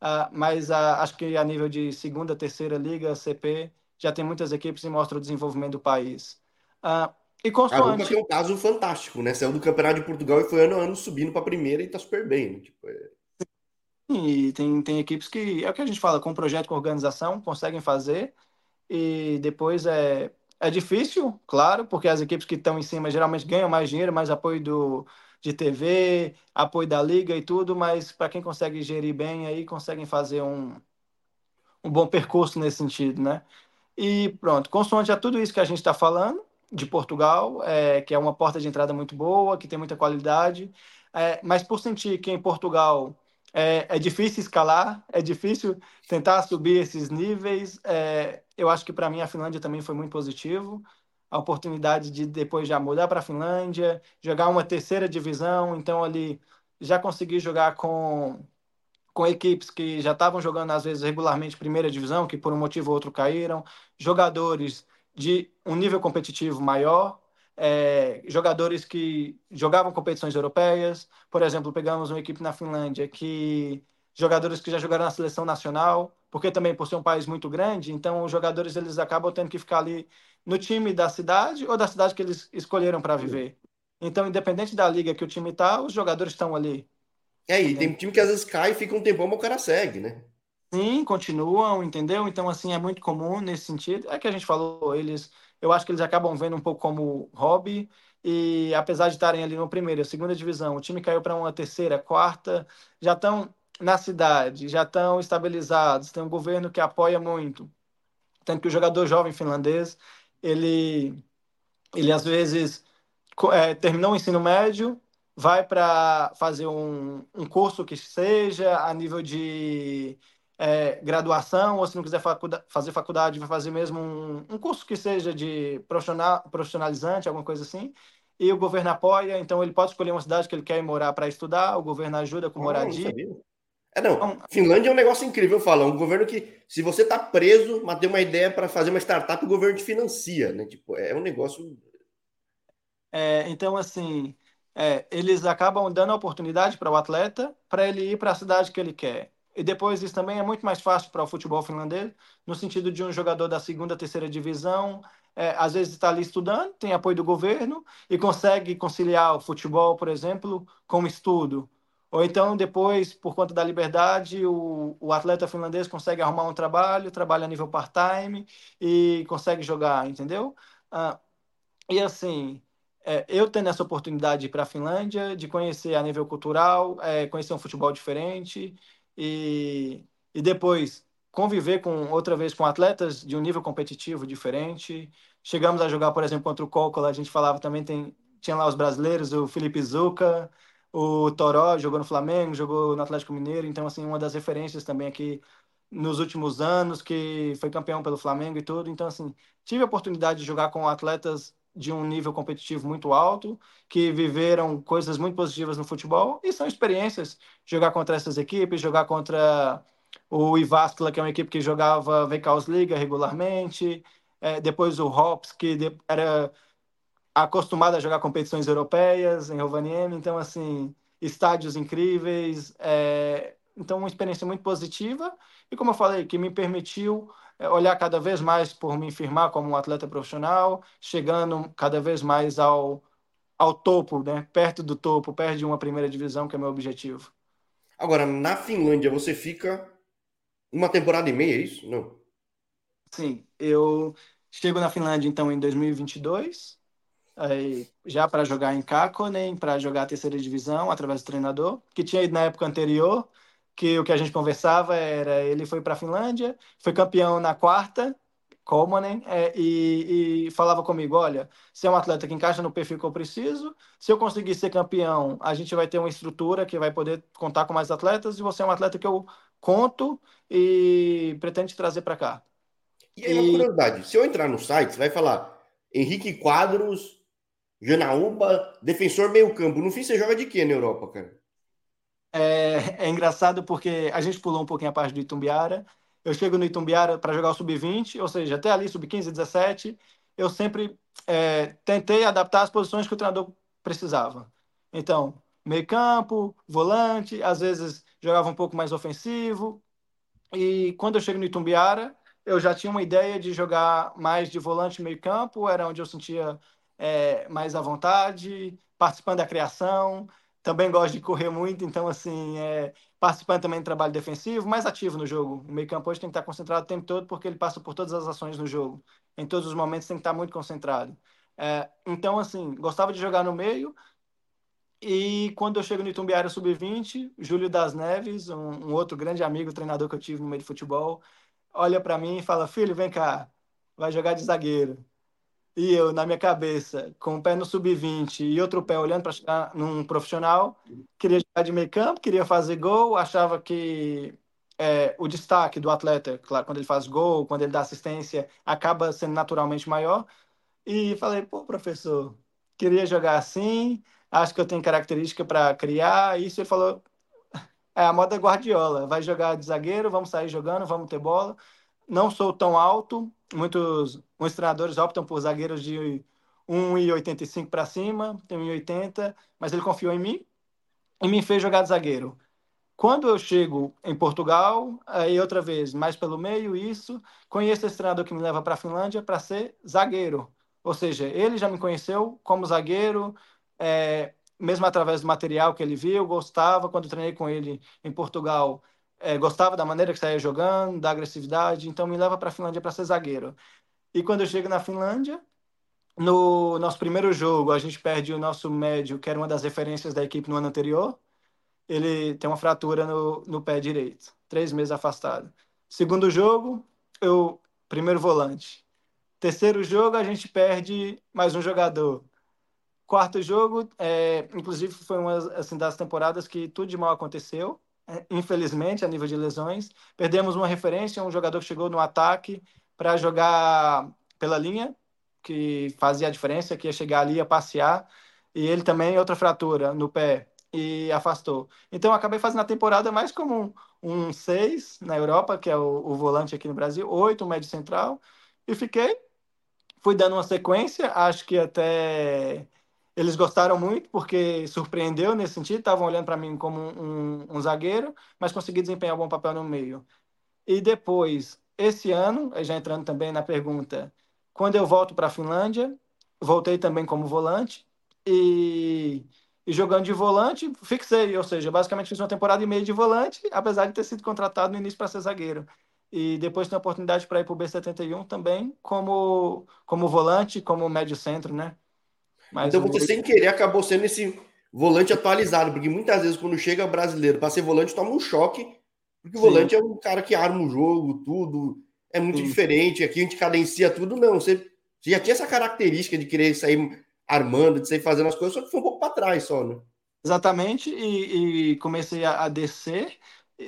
Uh, mas uh, acho que a nível de segunda, terceira liga, CP, já tem muitas equipes e mostra o desenvolvimento do país. Uh, e consoante... A tem um caso fantástico, né? Saiu do Campeonato de Portugal e foi ano a ano subindo para a primeira e está super bem. Né? Tipo, é... E tem, tem equipes que, é o que a gente fala, com projeto, com organização, conseguem fazer e depois é, é difícil, claro, porque as equipes que estão em cima geralmente ganham mais dinheiro, mais apoio do, de TV, apoio da liga e tudo, mas para quem consegue gerir bem aí, conseguem fazer um, um bom percurso nesse sentido, né? E pronto, consoante a tudo isso que a gente está falando de Portugal, é, que é uma porta de entrada muito boa, que tem muita qualidade, é, mas por sentir que em Portugal é, é difícil escalar, é difícil tentar subir esses níveis. É, eu acho que para mim a Finlândia também foi muito positivo. A oportunidade de depois já mudar para a Finlândia, jogar uma terceira divisão, então ali já consegui jogar com com equipes que já estavam jogando às vezes regularmente primeira divisão, que por um motivo ou outro caíram, jogadores de um nível competitivo maior, é, jogadores que jogavam competições europeias. Por exemplo, pegamos uma equipe na Finlândia que jogadores que já jogaram na seleção nacional, porque também por ser um país muito grande, então os jogadores eles acabam tendo que ficar ali no time da cidade ou da cidade que eles escolheram para viver. Então, independente da liga que o time está, os jogadores estão ali. É, e tem time que às vezes cai e fica um tempão, mas o cara segue, né? Sim, continuam, entendeu? Então, assim, é muito comum nesse sentido. É que a gente falou, eles eu acho que eles acabam vendo um pouco como hobby. E apesar de estarem ali no primeiro, segunda divisão, o time caiu para uma terceira, quarta, já estão na cidade, já estão estabilizados, tem um governo que apoia muito. Tanto que o jogador jovem finlandês, ele, ele às vezes é, terminou o ensino médio, vai para fazer um, um curso que seja a nível de é, graduação, ou se não quiser faculdade, fazer faculdade, vai fazer mesmo um, um curso que seja de profissional, profissionalizante, alguma coisa assim, e o governo apoia, então ele pode escolher uma cidade que ele quer ir morar para estudar, o governo ajuda com moradia. É, não. Então, Finlândia é um negócio incrível, eu falo. É um governo que, se você está preso, mas tem uma ideia para fazer uma startup, o governo te financia, né? Tipo, é um negócio. É, então, assim, é, eles acabam dando a oportunidade para o atleta para ele ir para a cidade que ele quer. E depois isso também é muito mais fácil para o futebol finlandês, no sentido de um jogador da segunda, terceira divisão, é, às vezes está ali estudando, tem apoio do governo e consegue conciliar o futebol, por exemplo, com o estudo. Ou então, depois, por conta da liberdade, o, o atleta finlandês consegue arrumar um trabalho, trabalha a nível part-time e consegue jogar, entendeu? Ah, e assim, é, eu tendo essa oportunidade para a Finlândia, de conhecer a nível cultural, é, conhecer um futebol diferente, e, e depois conviver com outra vez com atletas de um nível competitivo diferente. Chegamos a jogar, por exemplo, contra o Cócola, a gente falava também, tem, tinha lá os brasileiros, o Felipe Zuca, o Toró, jogou no Flamengo, jogou no Atlético Mineiro, então, assim, uma das referências também aqui nos últimos anos, que foi campeão pelo Flamengo e tudo. Então, assim, tive a oportunidade de jogar com atletas de um nível competitivo muito alto, que viveram coisas muito positivas no futebol e são experiências. Jogar contra essas equipes, jogar contra o Ivaskla, que é uma equipe que jogava Veikaus Liga regularmente, é, depois o Hops, que era acostumado a jogar competições europeias em Rovaniemi, então assim, estádios incríveis, é, então uma experiência muito positiva e como eu falei, que me permitiu olhar cada vez mais por me firmar como um atleta profissional, chegando cada vez mais ao, ao topo, né? perto do topo, perto de uma primeira divisão, que é meu objetivo. Agora, na Finlândia, você fica uma temporada e meia, é isso? Não. Sim, eu chego na Finlândia então em 2022, aí, já para jogar em Kakkonen, para jogar a terceira divisão através do treinador, que tinha ido na época anterior, que o que a gente conversava era ele foi para a Finlândia, foi campeão na quarta Colmanen, é, e, e, falava comigo: olha, você é um atleta que encaixa no perfil que eu preciso. Se eu conseguir ser campeão, a gente vai ter uma estrutura que vai poder contar com mais atletas, e você é um atleta que eu conto e pretende trazer para cá. E aí, e... uma curiosidade: se eu entrar no site, você vai falar Henrique Quadros, Janaúba, defensor meio-campo. No fim, você joga de quê na Europa, cara? É, é engraçado porque a gente pulou um pouquinho a parte do Itumbiara eu chego no Itumbiara para jogar o sub-20, ou seja, até ali sub-15, 17, eu sempre é, tentei adaptar as posições que o treinador precisava. Então, meio campo, volante, às vezes jogava um pouco mais ofensivo. E quando eu chego no Itumbiara, eu já tinha uma ideia de jogar mais de volante meio campo, era onde eu sentia é, mais à vontade, participando da criação, também gosto de correr muito, então, assim, é, participando também do trabalho defensivo, mais ativo no jogo. O meio campo hoje tem que estar concentrado o tempo todo, porque ele passa por todas as ações no jogo. Em todos os momentos tem que estar muito concentrado. É, então, assim, gostava de jogar no meio. E quando eu chego no Itumbiara Sub-20, Júlio das Neves, um, um, outro grande amigo, treinador que eu tive no meio de futebol, olha para mim e fala: Filho, vem cá, vai jogar de zagueiro e eu, na minha cabeça, com o pé no sub-20 e outro pé olhando para chegar num profissional, queria jogar de meio campo, queria fazer gol, achava que é, o destaque do atleta, claro, quando ele faz gol, quando ele dá assistência, acaba sendo naturalmente maior. E falei, pô, professor, queria jogar assim, acho que eu tenho característica para criar. Isso ele falou, é a moda Guardiola, vai jogar de zagueiro, vamos sair jogando, vamos ter bola. Não sou tão alto, muitos, muitos treinadores optam por zagueiros de 1,85 para cima, tem 1,80, mas ele confiou em mim e me fez jogar de zagueiro. Quando eu chego em Portugal, aí outra vez, mais pelo meio, isso, conheço esse treinador que me leva para a Finlândia para ser zagueiro. Ou seja, ele já me conheceu como zagueiro, é, mesmo através do material que ele viu, gostava. Quando treinei com ele em Portugal, é, gostava da maneira que saía jogando, da agressividade, então me leva para a Finlândia para ser zagueiro. E quando eu chego na Finlândia, no nosso primeiro jogo, a gente perde o nosso médio, que era uma das referências da equipe no ano anterior. Ele tem uma fratura no, no pé direito, três meses afastado. Segundo jogo, eu primeiro volante. Terceiro jogo, a gente perde mais um jogador. Quarto jogo, é, inclusive foi uma assim, das temporadas que tudo de mal aconteceu infelizmente, a nível de lesões. Perdemos uma referência, um jogador que chegou no ataque para jogar pela linha, que fazia a diferença, que ia chegar ali, ia passear, e ele também outra fratura no pé e afastou. Então acabei fazendo a temporada mais como um, um na Europa, que é o, o volante aqui no Brasil, oito, médio central, e fiquei, fui dando uma sequência, acho que até eles gostaram muito porque surpreendeu nesse sentido, estavam olhando para mim como um, um, zagueiro, mas consegui desempenhar um bom papel no meio. E depois, esse ano, já entrando também na pergunta, quando eu volto para a Finlândia, voltei também como volante e, e, jogando de volante, fixei, ou seja, basicamente fiz uma temporada e meia de volante, apesar de ter sido contratado no início para ser zagueiro. E depois tem a oportunidade para ir para o B71 também como, como volante, como médio centro, né? Mas então você, sem querer, acabou sendo esse volante atualizado, porque muitas vezes, quando chega brasileiro para ser volante, toma um choque, porque Sim. o volante é um cara que arma o jogo, tudo, é muito Sim. diferente. Aqui a gente cadencia tudo, não. Você, você já tinha essa característica de querer sair armando, de sair fazendo as coisas, só que foi um pouco para trás só, né? Exatamente, e, e comecei a, a descer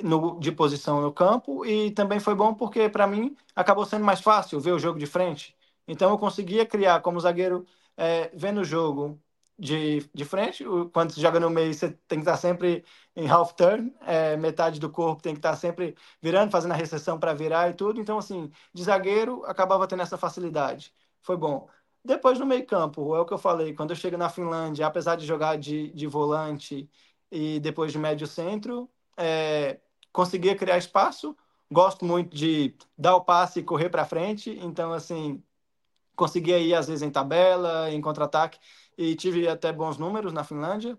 no, de posição no campo, e também foi bom porque, para mim, acabou sendo mais fácil ver o jogo de frente. Então, eu conseguia criar como zagueiro é, vendo o jogo de, de frente, quando você joga no meio, você tem que estar sempre em half turn, é, metade do corpo tem que estar sempre virando, fazendo a recessão para virar e tudo. Então, assim, de zagueiro, acabava tendo essa facilidade. Foi bom. Depois no meio campo, é o que eu falei, quando eu chego na Finlândia, apesar de jogar de, de volante e depois de médio centro, é, conseguia criar espaço. Gosto muito de dar o passe e correr para frente. Então, assim, conseguia ir às vezes em tabela, em contra-ataque, e tive até bons números na Finlândia.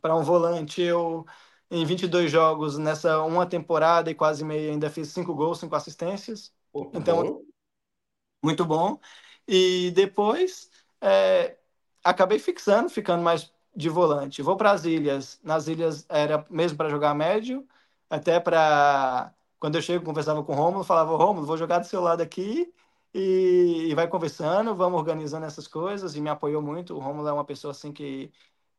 Para um volante, eu em 22 jogos nessa uma temporada e quase meia ainda fiz cinco gols, cinco assistências. Pô, então, muito bom. E depois é, acabei fixando, ficando mais de volante. Vou para as ilhas. Nas ilhas era mesmo para jogar médio, até para quando eu chego conversava com o Romulo, falava: "Romulo, vou jogar do seu lado aqui e, e vai conversando, vamos organizando essas coisas e me apoiou muito. O Romulo é uma pessoa assim que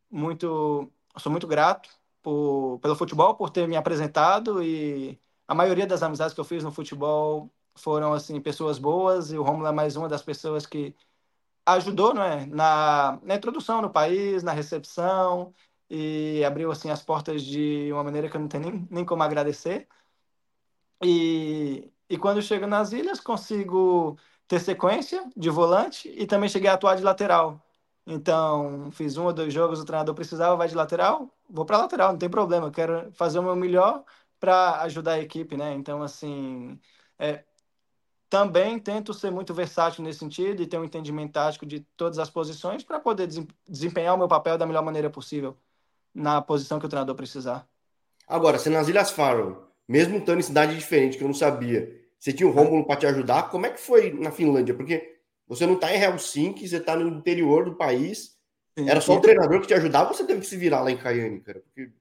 muito, sou muito grato por, pelo futebol, por ter me apresentado e a maioria das amizades que eu fiz no futebol foram assim pessoas boas e o Romulo é mais uma das pessoas que ajudou, não é, na, na introdução no país, na recepção e abriu assim as portas de uma maneira que eu não tenho nem, nem como agradecer. E, e quando eu chego nas ilhas, consigo ter sequência de volante e também cheguei a atuar de lateral. Então, fiz um ou dois jogos, o treinador precisava, vai de lateral, vou para lateral, não tem problema, quero fazer o meu melhor para ajudar a equipe, né? Então, assim, é, também tento ser muito versátil nesse sentido e ter um entendimento tático de todas as posições para poder desempenhar o meu papel da melhor maneira possível na posição que o treinador precisar. Agora, se nas Ilhas Faroe, mesmo estando em cidade diferente, que eu não sabia, você tinha o Rômulo para te ajudar, como é que foi na Finlândia? Porque você não está em Helsinki, você está no interior do país. Sim, Era só o treinador que te ajudava ou você teve que se virar lá em Caiane, cara? Porque...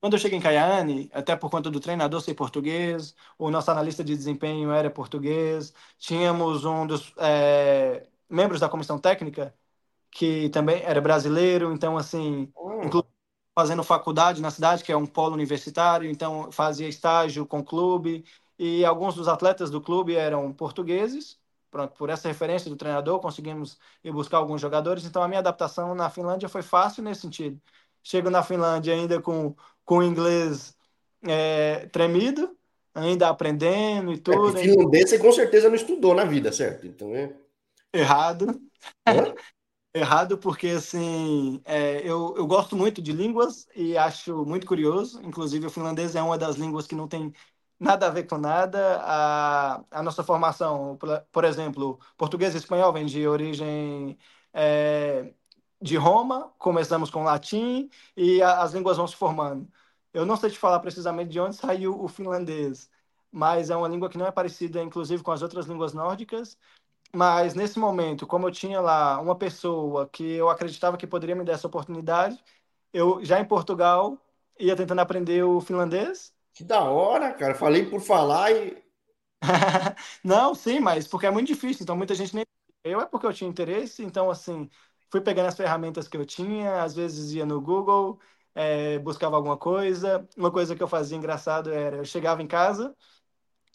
Quando eu cheguei em Caiane, até por conta do treinador ser português, o nosso analista de desempenho era português, tínhamos um dos é, membros da comissão técnica que também era brasileiro, então, assim, oh. Fazendo faculdade na cidade, que é um polo universitário, então fazia estágio com o clube, e alguns dos atletas do clube eram portugueses, pronto, por essa referência do treinador, conseguimos ir buscar alguns jogadores. Então, a minha adaptação na Finlândia foi fácil nesse sentido. Chego na Finlândia ainda com, com inglês é, tremido, ainda aprendendo e é, tudo. É, finlandês você com certeza não estudou na vida, certo? Então é. Errado. Errado, porque assim, é, eu, eu gosto muito de línguas e acho muito curioso. Inclusive, o finlandês é uma das línguas que não tem nada a ver com nada. A, a nossa formação, por, exemplo, português e espanhol vem de origem é, de Roma, começamos com latim e a, as línguas vão se formando. Eu não sei te falar precisamente de onde saiu o finlandês, mas é uma língua que não é parecida, inclusive, com as outras línguas nórdicas. Mas nesse momento, como eu tinha lá uma pessoa que eu acreditava que poderia me dar essa oportunidade, eu já em Portugal ia tentando aprender o finlandês que da hora, cara. Falei por falar e. não, sim, mas porque é muito difícil, então muita gente nem. Eu é porque eu tinha interesse, então assim, fui pegando as ferramentas que eu tinha, às vezes ia no Google, é, buscava alguma coisa. Uma coisa que eu fazia engraçado era, eu chegava em casa,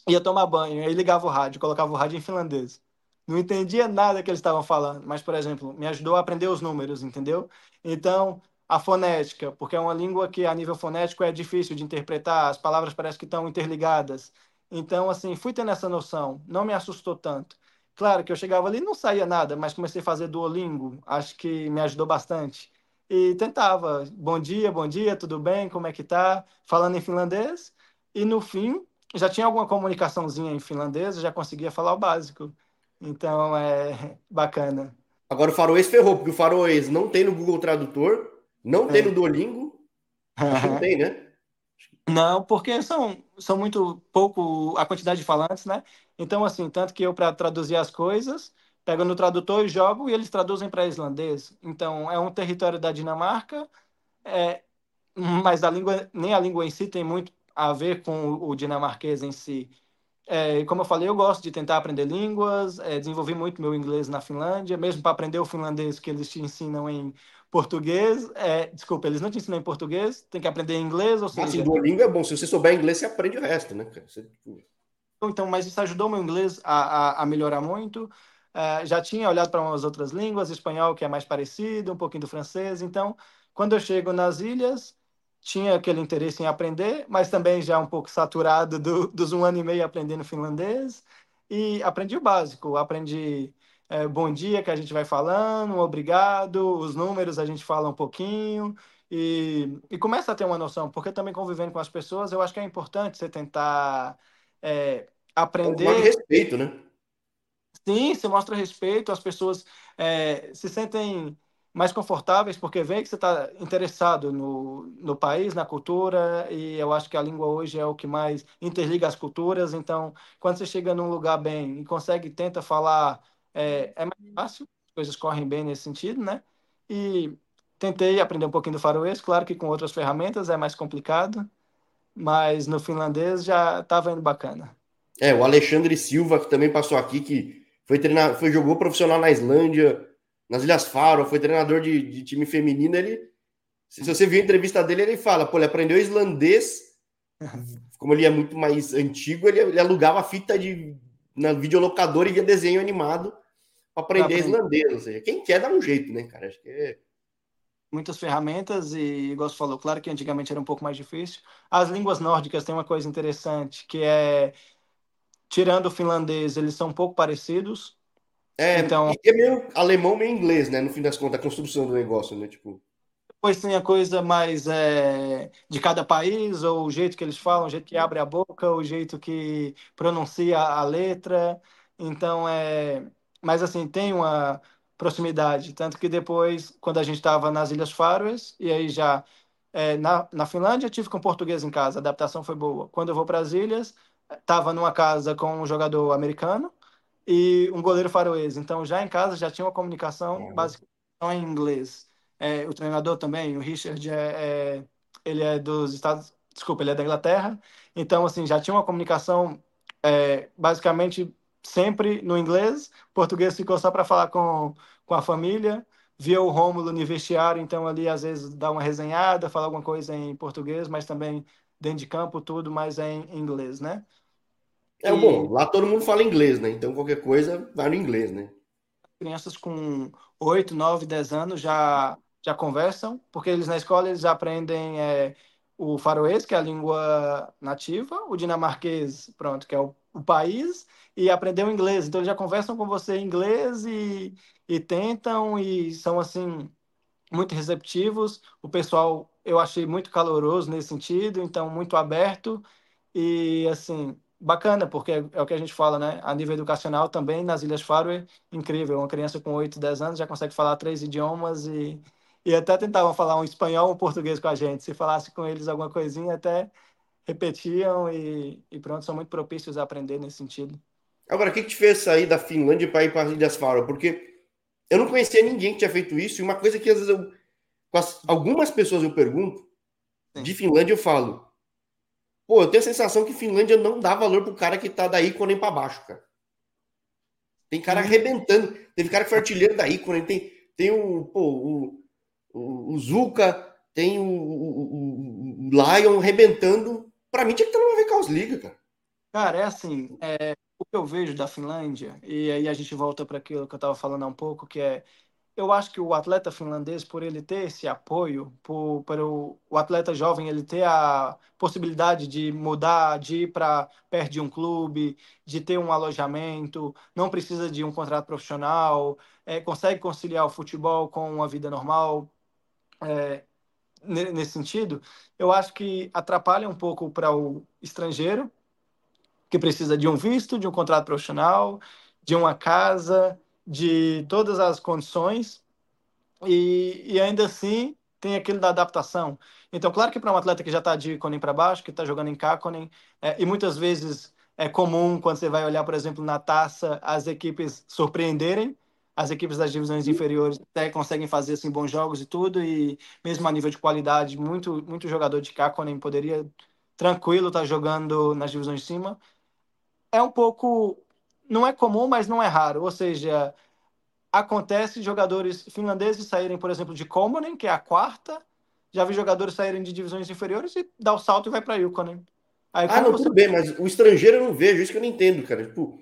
ia tomar banho, aí ligava o rádio, colocava o rádio em finlandês. Não entendia nada que eles estavam falando, mas, por exemplo, me ajudou a aprender os números, entendeu? Então, a fonética, porque é uma língua que a nível fonético é difícil de interpretar, as palavras parecem que estão interligadas. Então, assim, fui tendo essa noção, não me assustou tanto. Claro que eu chegava ali não saía nada, mas comecei a fazer Duolingo, acho que me ajudou bastante. E tentava, bom dia, bom dia, tudo bem, como é que tá? Falando em finlandês. E no fim, já tinha alguma comunicaçãozinha em finlandês, já conseguia falar o básico. Então, é bacana. Agora o faroês ferrou, porque o faroês não tem no Google Tradutor, não tem no é. Duolingo? Não tem, né? Não, porque são, são muito pouco a quantidade de falantes, né? Então, assim, tanto que eu, para traduzir as coisas, pego no tradutor e jogo e eles traduzem para islandês. Então, é um território da Dinamarca, é, mas a língua, nem a língua em si tem muito a ver com o, o dinamarquês em si. É, como eu falei, eu gosto de tentar aprender línguas, é, desenvolvi muito meu inglês na Finlândia, mesmo para aprender o finlandês que eles te ensinam em português. É, desculpa, eles não te ensinam em português, tem que aprender inglês, ou seja... Assim, Duolingo é bom, se você souber inglês, você aprende o resto, né, Você... Tipo, então, mas isso ajudou meu inglês a, a, a melhorar muito. É, já tinha olhado para umas outras línguas, espanhol, que é mais parecido, um pouquinho do francês. Então, quando eu chego nas ilhas, tinha aquele interesse em aprender, mas também já um pouco saturado do, dos um ano e meio aprendendo finlandês. E aprendi o básico, aprendi é, bom dia que a gente vai falando, obrigado, os números a gente fala um pouquinho e, e começa a ter uma noção, porque também convivendo com as pessoas, eu acho que é importante você tentar é, aprender. Um respeito, né? Sim, você mostra respeito, as pessoas é, se sentem mais confortáveis porque veem que você está interessado no, no país, na cultura, e eu acho que a língua hoje é o que mais interliga as culturas. Então, quando você chega num lugar bem e consegue, tenta falar é, é mais fácil, as coisas correm bem nesse sentido, né? E tentei aprender um pouquinho do faroês, claro que com outras ferramentas é mais complicado, mas no finlandês já estava indo bacana. É, o Alexandre Silva, que também passou aqui, que foi treinar, foi jogou profissional na Islândia, nas Ilhas Faro, foi treinador de, de time feminino. Ele, se você viu a entrevista dele, ele fala, pô, ele aprendeu islandês, como ele é muito mais antigo, ele, ele alugava fita de na videolocadora e via desenho animado para aprender islandês. Ou seja, quem quer dá um jeito, né, cara? Acho que é muitas ferramentas e, igual você falou, claro que antigamente era um pouco mais difícil. As línguas nórdicas têm uma coisa interessante, que é, tirando o finlandês, eles são um pouco parecidos. É, então, é meio alemão, meio inglês, né? No fim das contas, a construção do negócio, né? Tipo... Depois tem a coisa mais é, de cada país, ou o jeito que eles falam, o jeito que abre a boca, o jeito que pronuncia a letra. Então, é... Mas, assim, tem uma proximidade. Tanto que depois, quando a gente estava nas Ilhas Faroes, e aí já é, na, na Finlândia, tive com português em casa, a adaptação foi boa. Quando eu vou para as ilhas, estava numa casa com um jogador americano e um goleiro faroês. Então, já em casa, já tinha uma comunicação uhum. basicamente em inglês. É, o treinador também, o Richard, é, é, ele é dos Estados... Desculpa, ele é da Inglaterra. Então, assim, já tinha uma comunicação é, basicamente sempre no inglês. O português ficou só para falar com, com a família. Via o Rômulo no vestiário, então ali às vezes dá uma resenhada, fala alguma coisa em português, mas também dentro de campo tudo, mas é em inglês, né? É e... bom, lá todo mundo fala inglês, né? Então qualquer coisa vai no inglês, né? Crianças com 8, 9, 10 anos já, já conversam, porque eles na escola eles aprendem é, o faroês, que é a língua nativa, o dinamarquês, pronto, que é o, o país, e aprendeu inglês. Então, eles já conversam com você em inglês e, e tentam, e são, assim, muito receptivos. O pessoal, eu achei muito caloroso nesse sentido, então, muito aberto. E, assim, bacana, porque é, o que a gente fala, né? A nível educacional também, nas Ilhas Faroe, incrível. Uma criança com 8, 10 anos já consegue falar três idiomas e, e até tentavam falar um espanhol ou um português com a gente. Se falasse com eles alguma coisinha, até repetiam e, e pronto, são muito propícios a aprender nesse sentido. Agora, o que, que te fez sair da Finlândia para ir para as Ilhas Faroe? Porque eu não conhecia ninguém que tinha feito isso, e uma coisa que às vezes eu, com as, algumas pessoas eu pergunto, Sim. de Finlândia eu falo, pô, eu tenho a sensação que Finlândia não dá valor pro cara que tá da ícone para baixo, cara. Tem cara arrebentando, teve cara que foi artilheiro da ícone, tem, tem o, pô, o, o, Zuka, tem o, o, Lion arrebentando. Para mim tinha que estar numa VKOS Liga, cara. Cara, é assim, é, o que eu vejo da Finlândia, e aí a gente volta para aquilo que eu estava falando há um pouco, que é eu acho que o atleta finlandês, por ele ter esse apoio, por, por o, o atleta jovem ele ter a possibilidade de mudar, de ir para perto de um clube, de ter um alojamento, não precisa de um contrato profissional, é, consegue conciliar o futebol com uma vida normal, é, nesse sentido, eu acho que atrapalha um pouco para o estrangeiro, que precisa de um visto, de um contrato profissional, de uma casa, de todas as condições, e, e ainda assim tem aquilo da adaptação. Então, claro que para um atleta que já está de Ikonen para baixo, que está jogando em Kakonen, é, e muitas vezes é comum, quando você vai olhar, por exemplo, na taça, as equipes surpreenderem, as equipes das divisões inferiores até conseguem fazer assim, bons jogos e tudo, e mesmo a nível de qualidade, muito, muito jogador de Kakonen poderia tranquilo estar tá jogando nas divisões de cima, é um pouco. Não é comum, mas não é raro. Ou seja, acontece jogadores finlandeses saírem, por exemplo, de Komonen, que é a quarta. Já vi jogadores saírem de divisões inferiores e dá o salto e vai para Yukonen. Aí, ah, não, você... tudo bem, mas o estrangeiro eu não vejo, isso que eu não entendo, cara. Tipo,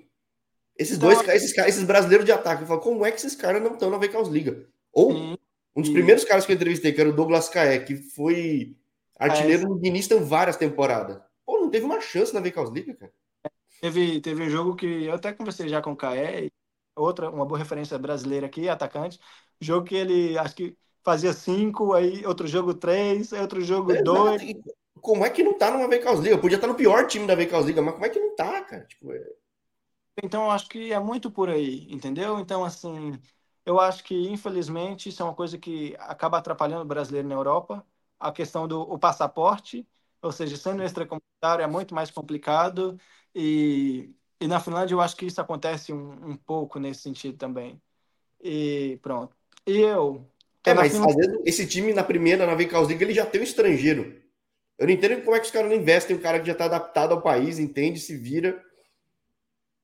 esses então, dois, esses, esses brasileiros de ataque, eu falo, como é que esses caras não estão na VKOS Liga? Ou sim, um dos sim. primeiros caras que eu entrevistei, que era o Douglas Caé, que foi artilheiro é, no Guinness em várias temporadas. Pô, não teve uma chance na VKOS Liga, cara. Teve, teve um jogo que eu até conversei já com o Caé, outra, uma boa referência brasileira aqui, atacante. Jogo que ele acho que fazia cinco, aí outro jogo três, aí outro jogo é, dois. Como é que não tá numa VKOS Liga? Podia estar no pior time da VKOS Liga, mas como é que não tá, cara? Tipo, é... Então, eu acho que é muito por aí, entendeu? Então, assim, eu acho que, infelizmente, isso é uma coisa que acaba atrapalhando o brasileiro na Europa. A questão do o passaporte, ou seja, sendo extracomunitário é muito mais complicado. E, e na Finlândia eu acho que isso acontece um, um pouco nesse sentido também. E pronto. E eu. É, mas Finlândia... esse time na primeira, na League, ele já tem um estrangeiro. Eu não entendo como é que os caras não investem um cara que já está adaptado ao país, entende, se vira.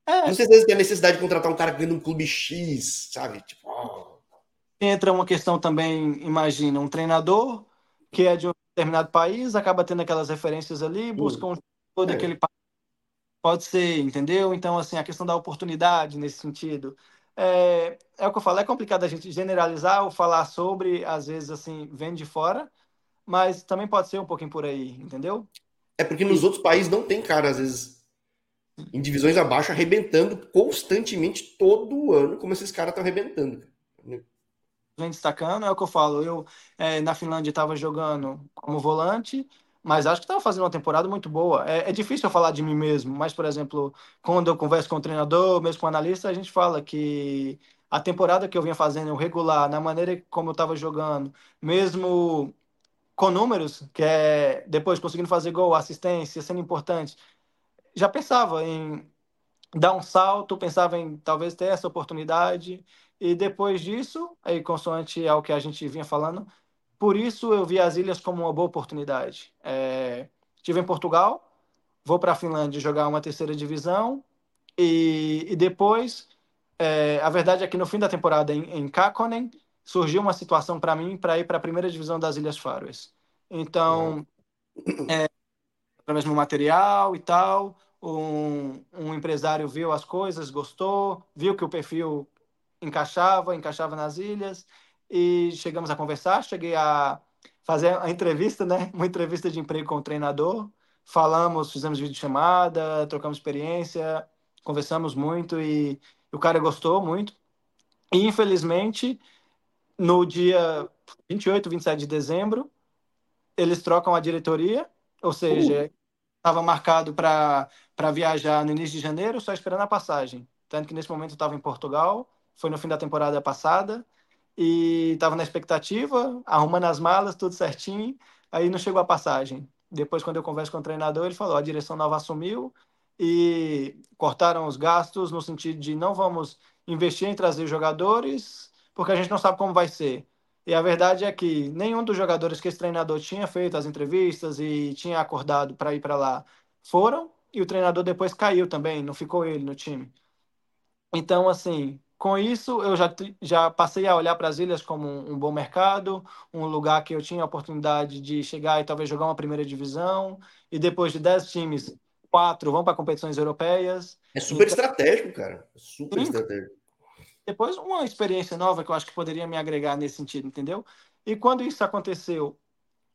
É. Não sei se tem a necessidade de contratar um cara ganhando um clube X, sabe? Tipo, oh. Entra uma questão também, imagina, um treinador que é de um determinado país, acaba tendo aquelas referências ali, busca um todo é. aquele país. Pode ser, entendeu? Então, assim, a questão da oportunidade nesse sentido. É, é o que eu falo, é complicado a gente generalizar ou falar sobre, às vezes, assim, vem de fora, mas também pode ser um pouquinho por aí, entendeu? É porque nos outros países não tem cara, às vezes, em divisões abaixo, arrebentando constantemente todo ano, como esses caras estão arrebentando. Vem destacando, é o que eu falo. Eu, é, na Finlândia, estava jogando como volante, mas acho que estava fazendo uma temporada muito boa. É, é, difícil eu falar de mim mesmo, mas, por exemplo, quando eu converso com o treinador, mesmo com o analista, a gente fala que a temporada que eu vinha fazendo regular, na maneira como eu estava jogando, mesmo com números, que é depois conseguindo fazer gol, assistência, sendo importante, já pensava em dar um salto, pensava em talvez ter essa oportunidade. E depois disso, aí consoante ao que a gente vinha falando, por isso eu vi as ilhas como uma boa oportunidade. É, estive em Portugal, vou para a Finlândia jogar uma terceira divisão e, e depois, é, a verdade é que no fim da temporada em, em Kakkonen, surgiu uma situação para mim para ir para a primeira divisão das Ilhas Faroes. Então, é, através do material e tal, um, um empresário viu as coisas, gostou, viu que o perfil encaixava, encaixava nas ilhas e chegamos a conversar. Cheguei a fazer a entrevista, né? Uma entrevista de emprego com o treinador. Falamos, fizemos vídeo chamada, trocamos experiência, conversamos muito e o cara gostou muito. E infelizmente no dia 28, 27 de dezembro, eles trocam a diretoria, ou seja, estava uh. marcado para viajar no início de janeiro, só esperando a passagem. Tanto que nesse momento eu estava em Portugal, foi no fim da temporada passada, e estava na expectativa, arrumando as malas, tudo certinho, aí não chegou a passagem. Depois, quando eu converso com o treinador, ele falou: a direção nova assumiu e cortaram os gastos no sentido de não vamos investir em trazer jogadores porque a gente não sabe como vai ser. E a verdade é que nenhum dos jogadores que esse treinador tinha feito as entrevistas e tinha acordado para ir para lá foram, e o treinador depois caiu também, não ficou ele no time. Então, assim, com isso eu já, já passei a olhar para as ilhas como um, um, bom mercado, um lugar que eu tinha a oportunidade de chegar e talvez jogar uma primeira divisão, e depois de dez times, quatro vão para competições europeias. É super então, estratégico, cara. Super sim, estratégico depois uma experiência nova que eu acho que poderia me agregar nesse sentido, entendeu? E quando isso aconteceu,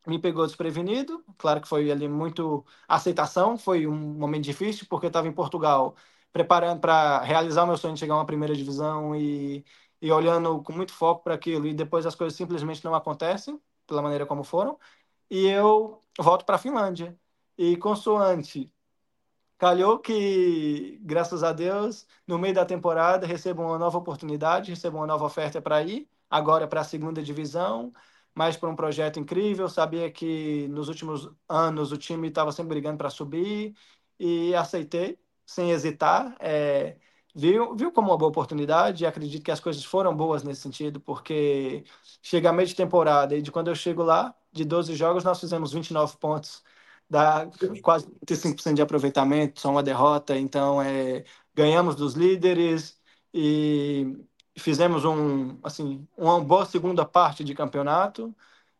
me pegou desprevenido. Claro que foi ali muito aceitação, foi um momento difícil, porque eu estava em Portugal preparando para realizar o meu sonho de chegar a uma primeira divisão e, e olhando com muito foco para aquilo. E depois as coisas simplesmente não acontecem, pela maneira como foram. E eu volto para a Finlândia. E consoante Calhou que, graças a Deus, no meio da temporada recebo uma nova oportunidade, recebo uma nova oferta para ir, agora para a segunda divisão, mas para um projeto incrível. Sabia que nos últimos anos o time estava sempre brigando para subir e aceitei, sem hesitar. É, viu, viu como uma boa oportunidade e acredito que as coisas foram boas nesse sentido, porque chega a meio de temporada e de quando eu chego lá, de 12 jogos, nós fizemos 29 pontos dá quase 35% de aproveitamento, só uma derrota. Então, é, ganhamos dos líderes e fizemos um, assim, uma boa segunda parte de campeonato.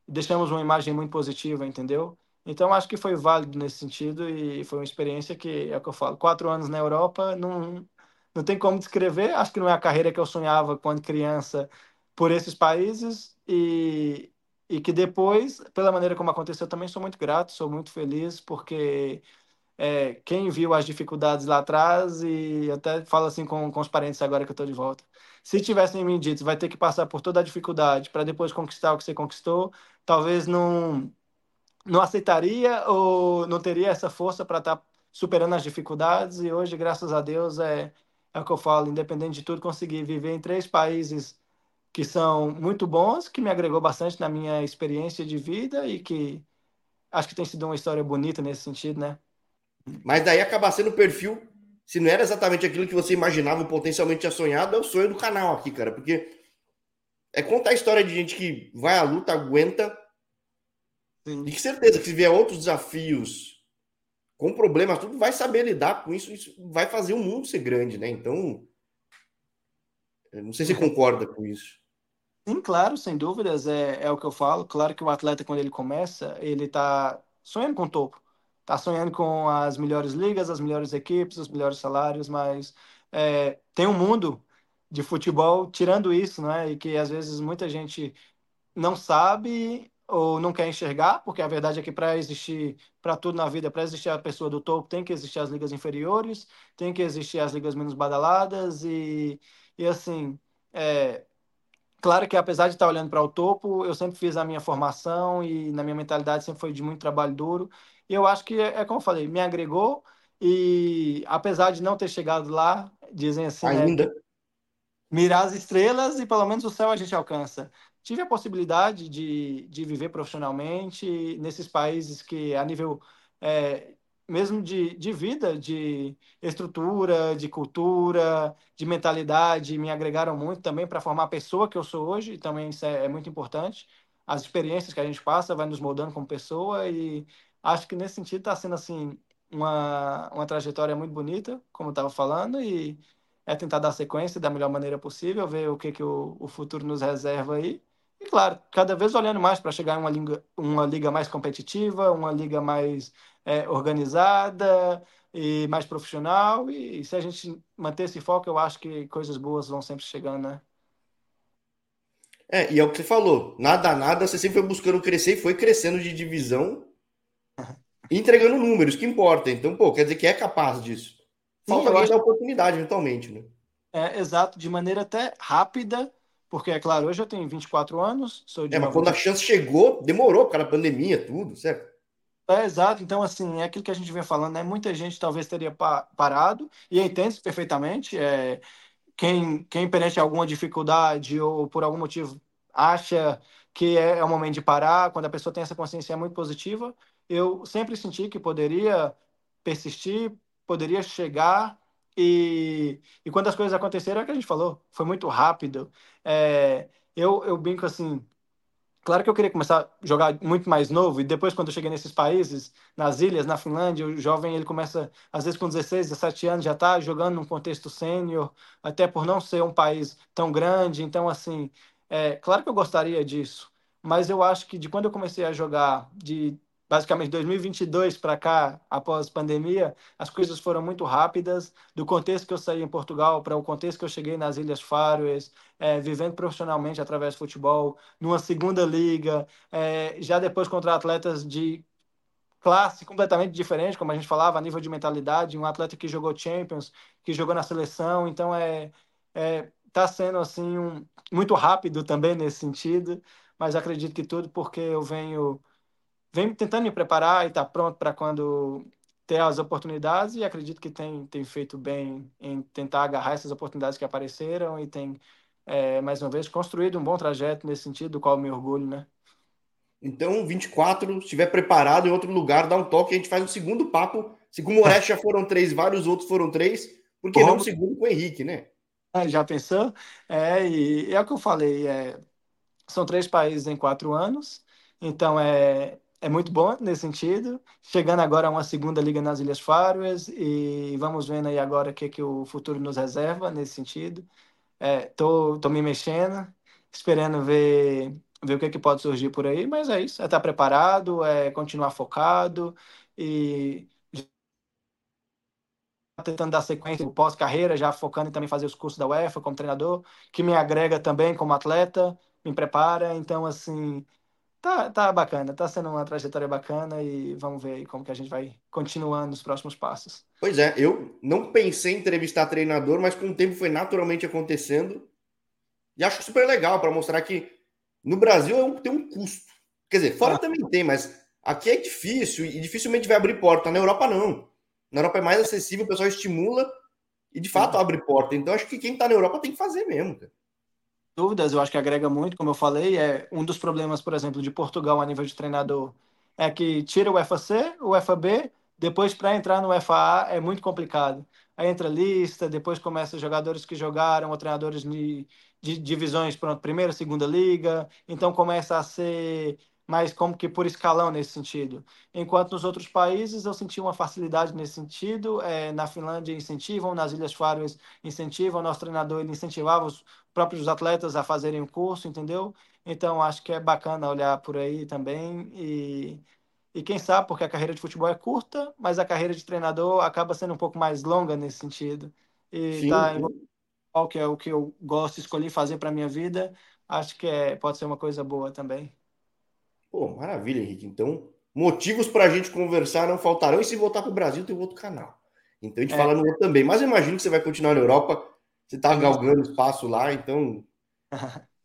Deixamos uma imagem muito positiva, entendeu? Então, acho que foi válido nesse sentido e foi uma experiência que, é o que eu falo, quatro anos na Europa, não, não tem como descrever. Acho que não é a carreira que eu sonhava quando criança por esses países e, e que depois, pela maneira como aconteceu, também sou muito grato, sou muito feliz, porque é, quem viu as dificuldades lá atrás, e até falo assim com, com os parentes agora que eu estou de volta, se tivessem me dito, vai ter que passar por toda a dificuldade para depois conquistar o que você conquistou, talvez não, não aceitaria ou não teria essa força para estar tá superando as dificuldades, e hoje, graças a Deus, é, é o que eu falo, independente de tudo, consegui viver em três países que são muito bons, que me agregou bastante na minha experiência de vida e que acho que tem sido uma história bonita nesse sentido, né? Mas daí acaba sendo o perfil, se não era exatamente aquilo que você imaginava potencialmente tinha sonhado, é o sonho do canal aqui, cara, porque é contar a história de gente que vai à luta, aguenta, Sim. e que certeza que se vier outros desafios com problemas, tudo vai saber lidar com isso, isso vai fazer o mundo ser grande, né? Então, não sei se você concorda com isso. Sim, claro, sem dúvidas, é, é o que eu falo. Claro que o atleta, quando ele começa, ele está sonhando com o topo. Está sonhando com as melhores ligas, as melhores equipes, os melhores salários, mas é, tem um mundo de futebol tirando isso, né? E que às vezes muita gente não sabe ou não quer enxergar, porque a verdade é que para existir, para tudo na vida, para existir a pessoa do topo, tem que existir as ligas inferiores, tem que existir as ligas menos badaladas e, e assim, é, claro que apesar de estar olhando para o topo, eu sempre fiz a minha formação e na minha mentalidade sempre foi de muito trabalho duro. E eu acho que é, é como eu falei, me agregou e apesar de não ter chegado lá, dizem assim, né, ainda né, mirar as estrelas e pelo menos o céu a gente alcança tive a possibilidade de, de viver profissionalmente nesses países que, a nível é, mesmo de, de vida, de estrutura, de cultura, de mentalidade, me agregaram muito também para formar a pessoa que eu sou hoje, e também isso é, é muito importante. As experiências que a gente passa vai nos moldando como pessoa, e acho que nesse sentido está sendo assim uma, uma trajetória muito bonita, como eu estava falando, e é tentar dar sequência da melhor maneira possível, ver o que, que o, o futuro nos reserva aí. E claro, cada vez olhando mais para chegar em uma liga, uma liga mais competitiva, uma liga mais é, organizada e mais profissional. E, e se a gente manter esse foco, eu acho que coisas boas vão sempre chegando, né? É, e é o que você falou. Nada, nada, você sempre foi buscando crescer e foi crescendo de divisão e entregando números, que importa. Então, pô, quer dizer que é capaz disso. Falta Sim, alguém acho... dar oportunidade, eventualmente, né? É, exato, de maneira até rápida porque, é claro, hoje eu tenho 24 anos, sou de. É, mas quando a chance chegou, demorou por causa da pandemia, tudo, certo? É, exato. Então, assim, é aquilo que a gente vem falando, né? Muita gente talvez teria parado, e entende perfeitamente. É, quem, quem perante alguma dificuldade ou por algum motivo acha que é, é o momento de parar, quando a pessoa tem essa consciência muito positiva, eu sempre senti que poderia persistir, poderia chegar e, e quando as coisas aconteceram, é o que a gente falou, foi muito rápido. É, eu, eu brinco assim, claro que eu queria começar a jogar muito mais novo, e depois quando eu cheguei nesses países, nas ilhas, na Finlândia, o jovem ele começa, às vezes com 16, 17 anos, já está jogando num contexto sênior, até por não ser um país tão grande, então assim, é, claro que eu gostaria disso, mas eu acho que de quando eu comecei a jogar, de basicamente 2022 para cá, após pandemia, as coisas foram muito rápidas. Do contexto que eu saí em Portugal para o contexto que eu cheguei nas Ilhas Faroes, é, vivendo profissionalmente através do futebol, numa segunda liga, é, já depois contra atletas de classe completamente diferente, como a gente falava, a nível de mentalidade, um atleta que jogou Champions, que jogou na seleção, então é, é tá sendo assim um, muito rápido também nesse sentido, mas acredito que tudo porque eu venho vem tentando me preparar e estar tá pronto para quando ter as oportunidades e acredito que tem, tem feito bem em tentar agarrar essas oportunidades que apareceram e tem, é, mais uma vez, construído um bom trajeto nesse sentido, do qual me orgulho, né? Então, 24, se estiver preparado em outro lugar, dá um toque, a gente faz um segundo papo. Se com o Moretti já foram três, vários outros foram três, por que não um segundo com o Henrique, né? É, já pensou? É, e é o que eu falei, é, são três países em quatro anos, então é, é muito bom nesse sentido. Chegando agora a uma segunda liga nas Ilhas Faroes e vamos vendo aí agora o que, que o futuro nos reserva nesse sentido. É, tô, tô me mexendo, esperando ver, ver o que, que pode surgir por aí, mas é isso, é estar preparado, é continuar focado e tentando dar sequência pós-carreira, já focando em também fazer os cursos da UEFA como treinador, que me agrega também como atleta, me prepara, então assim, Tá, tá bacana, tá sendo uma trajetória bacana e vamos ver aí como que a gente vai continuando nos próximos passos. Pois é, eu não pensei em entrevistar treinador, mas com o tempo foi naturalmente acontecendo. E acho super legal para mostrar que no Brasil é tem um custo. Quer dizer, fora ah. também tem, mas aqui é difícil e dificilmente vai abrir porta. Na Europa, não. Na Europa é mais acessível, o pessoal estimula e de fato abre porta. Então acho que quem está na Europa tem que fazer mesmo, cara dúvidas, eu acho que agrega muito, como eu falei, é um dos problemas, por exemplo, de Portugal a nível de treinador, é que tira o FAC, o FAB, depois para entrar no FAA é muito complicado. Aí entra lista, depois começa jogadores que jogaram, ou treinadores de, de divisões, pronto, primeira, segunda liga, então começa a ser mas como que por escalão nesse sentido. Enquanto nos outros países eu senti uma facilidade nesse sentido, é, na Finlândia incentivam, nas Ilhas Faroes incentivam, nosso treinador ele incentivava os próprios atletas a fazerem o curso, entendeu? Então acho que é bacana olhar por aí também e e quem sabe, porque a carreira de futebol é curta, mas a carreira de treinador acaba sendo um pouco mais longa nesse sentido. E sim, tá sim. que é o que eu gosto, escolhi fazer para minha vida, acho que é, pode ser uma coisa boa também. Pô, maravilha, Henrique. Então, motivos para a gente conversar não faltarão. E se voltar para o Brasil, tem outro canal. Então a gente é. fala no outro também. Mas eu imagino que você vai continuar na Europa. Você está galgando espaço lá, então.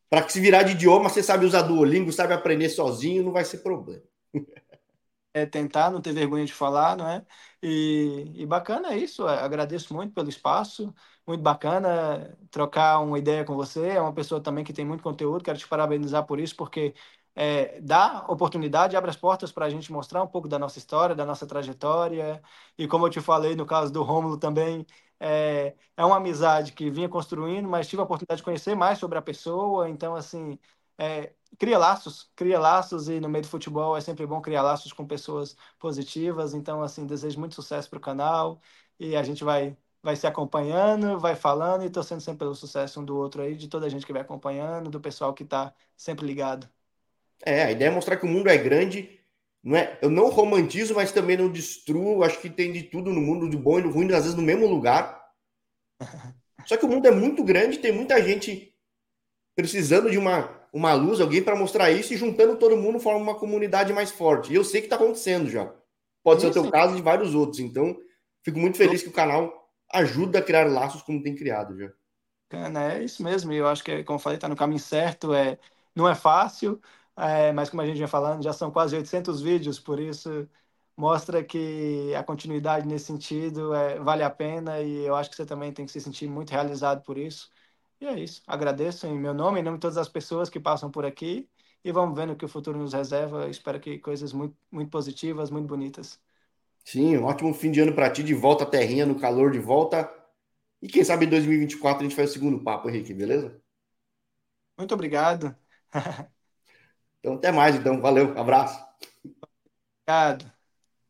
para se virar de idioma, você sabe usar Duolingo, sabe aprender sozinho, não vai ser problema. é tentar não ter vergonha de falar, não é? E, e bacana é isso. É, agradeço muito pelo espaço, muito bacana trocar uma ideia com você. É uma pessoa também que tem muito conteúdo. Quero te parabenizar por isso, porque é, dá oportunidade, abre as portas para a gente mostrar um pouco da nossa história, da nossa trajetória. E como eu te falei no caso do Rômulo também, é, é uma amizade que vinha construindo, mas tive a oportunidade de conhecer mais sobre a pessoa. Então, assim, é, cria laços, cria laços e no meio do futebol é sempre bom criar laços com pessoas positivas. Então, assim, desejo muito sucesso para o canal e a gente vai vai se acompanhando, vai falando e torcendo sempre pelo sucesso um do outro aí, de toda a gente que vai acompanhando, do pessoal que está sempre ligado. É, a ideia é mostrar que o mundo é grande. Não é, eu não romantizo, mas também não destruo. Acho que tem de tudo no mundo, de bom e do ruim, às vezes no mesmo lugar. Só que o mundo é muito grande, tem muita gente precisando de uma uma luz, alguém para mostrar isso e juntando todo mundo forma uma comunidade mais forte. E eu sei que está acontecendo já. Pode ser o teu caso e de vários outros. Então, fico muito feliz que o canal ajuda a criar laços como tem criado já. É isso mesmo. Eu acho que, como eu falei, está no caminho certo. É, não é fácil, é, mas como a gente já falando, já são quase 800 vídeos, por isso mostra que a continuidade nesse sentido é, vale a pena e eu acho que você também tem que se sentir muito realizado por isso. E é isso. Agradeço em meu nome, em nome de todas as pessoas que passam por aqui. E vamos vendo o que o futuro nos reserva. Espero que coisas muito, muito positivas, muito bonitas. Sim, um ótimo fim de ano para ti, de volta à terrinha, no calor de volta. E quem sabe em 2024 a gente faz o segundo papo, Henrique, beleza? Muito obrigado. então, até mais, então. Valeu, abraço. Obrigado.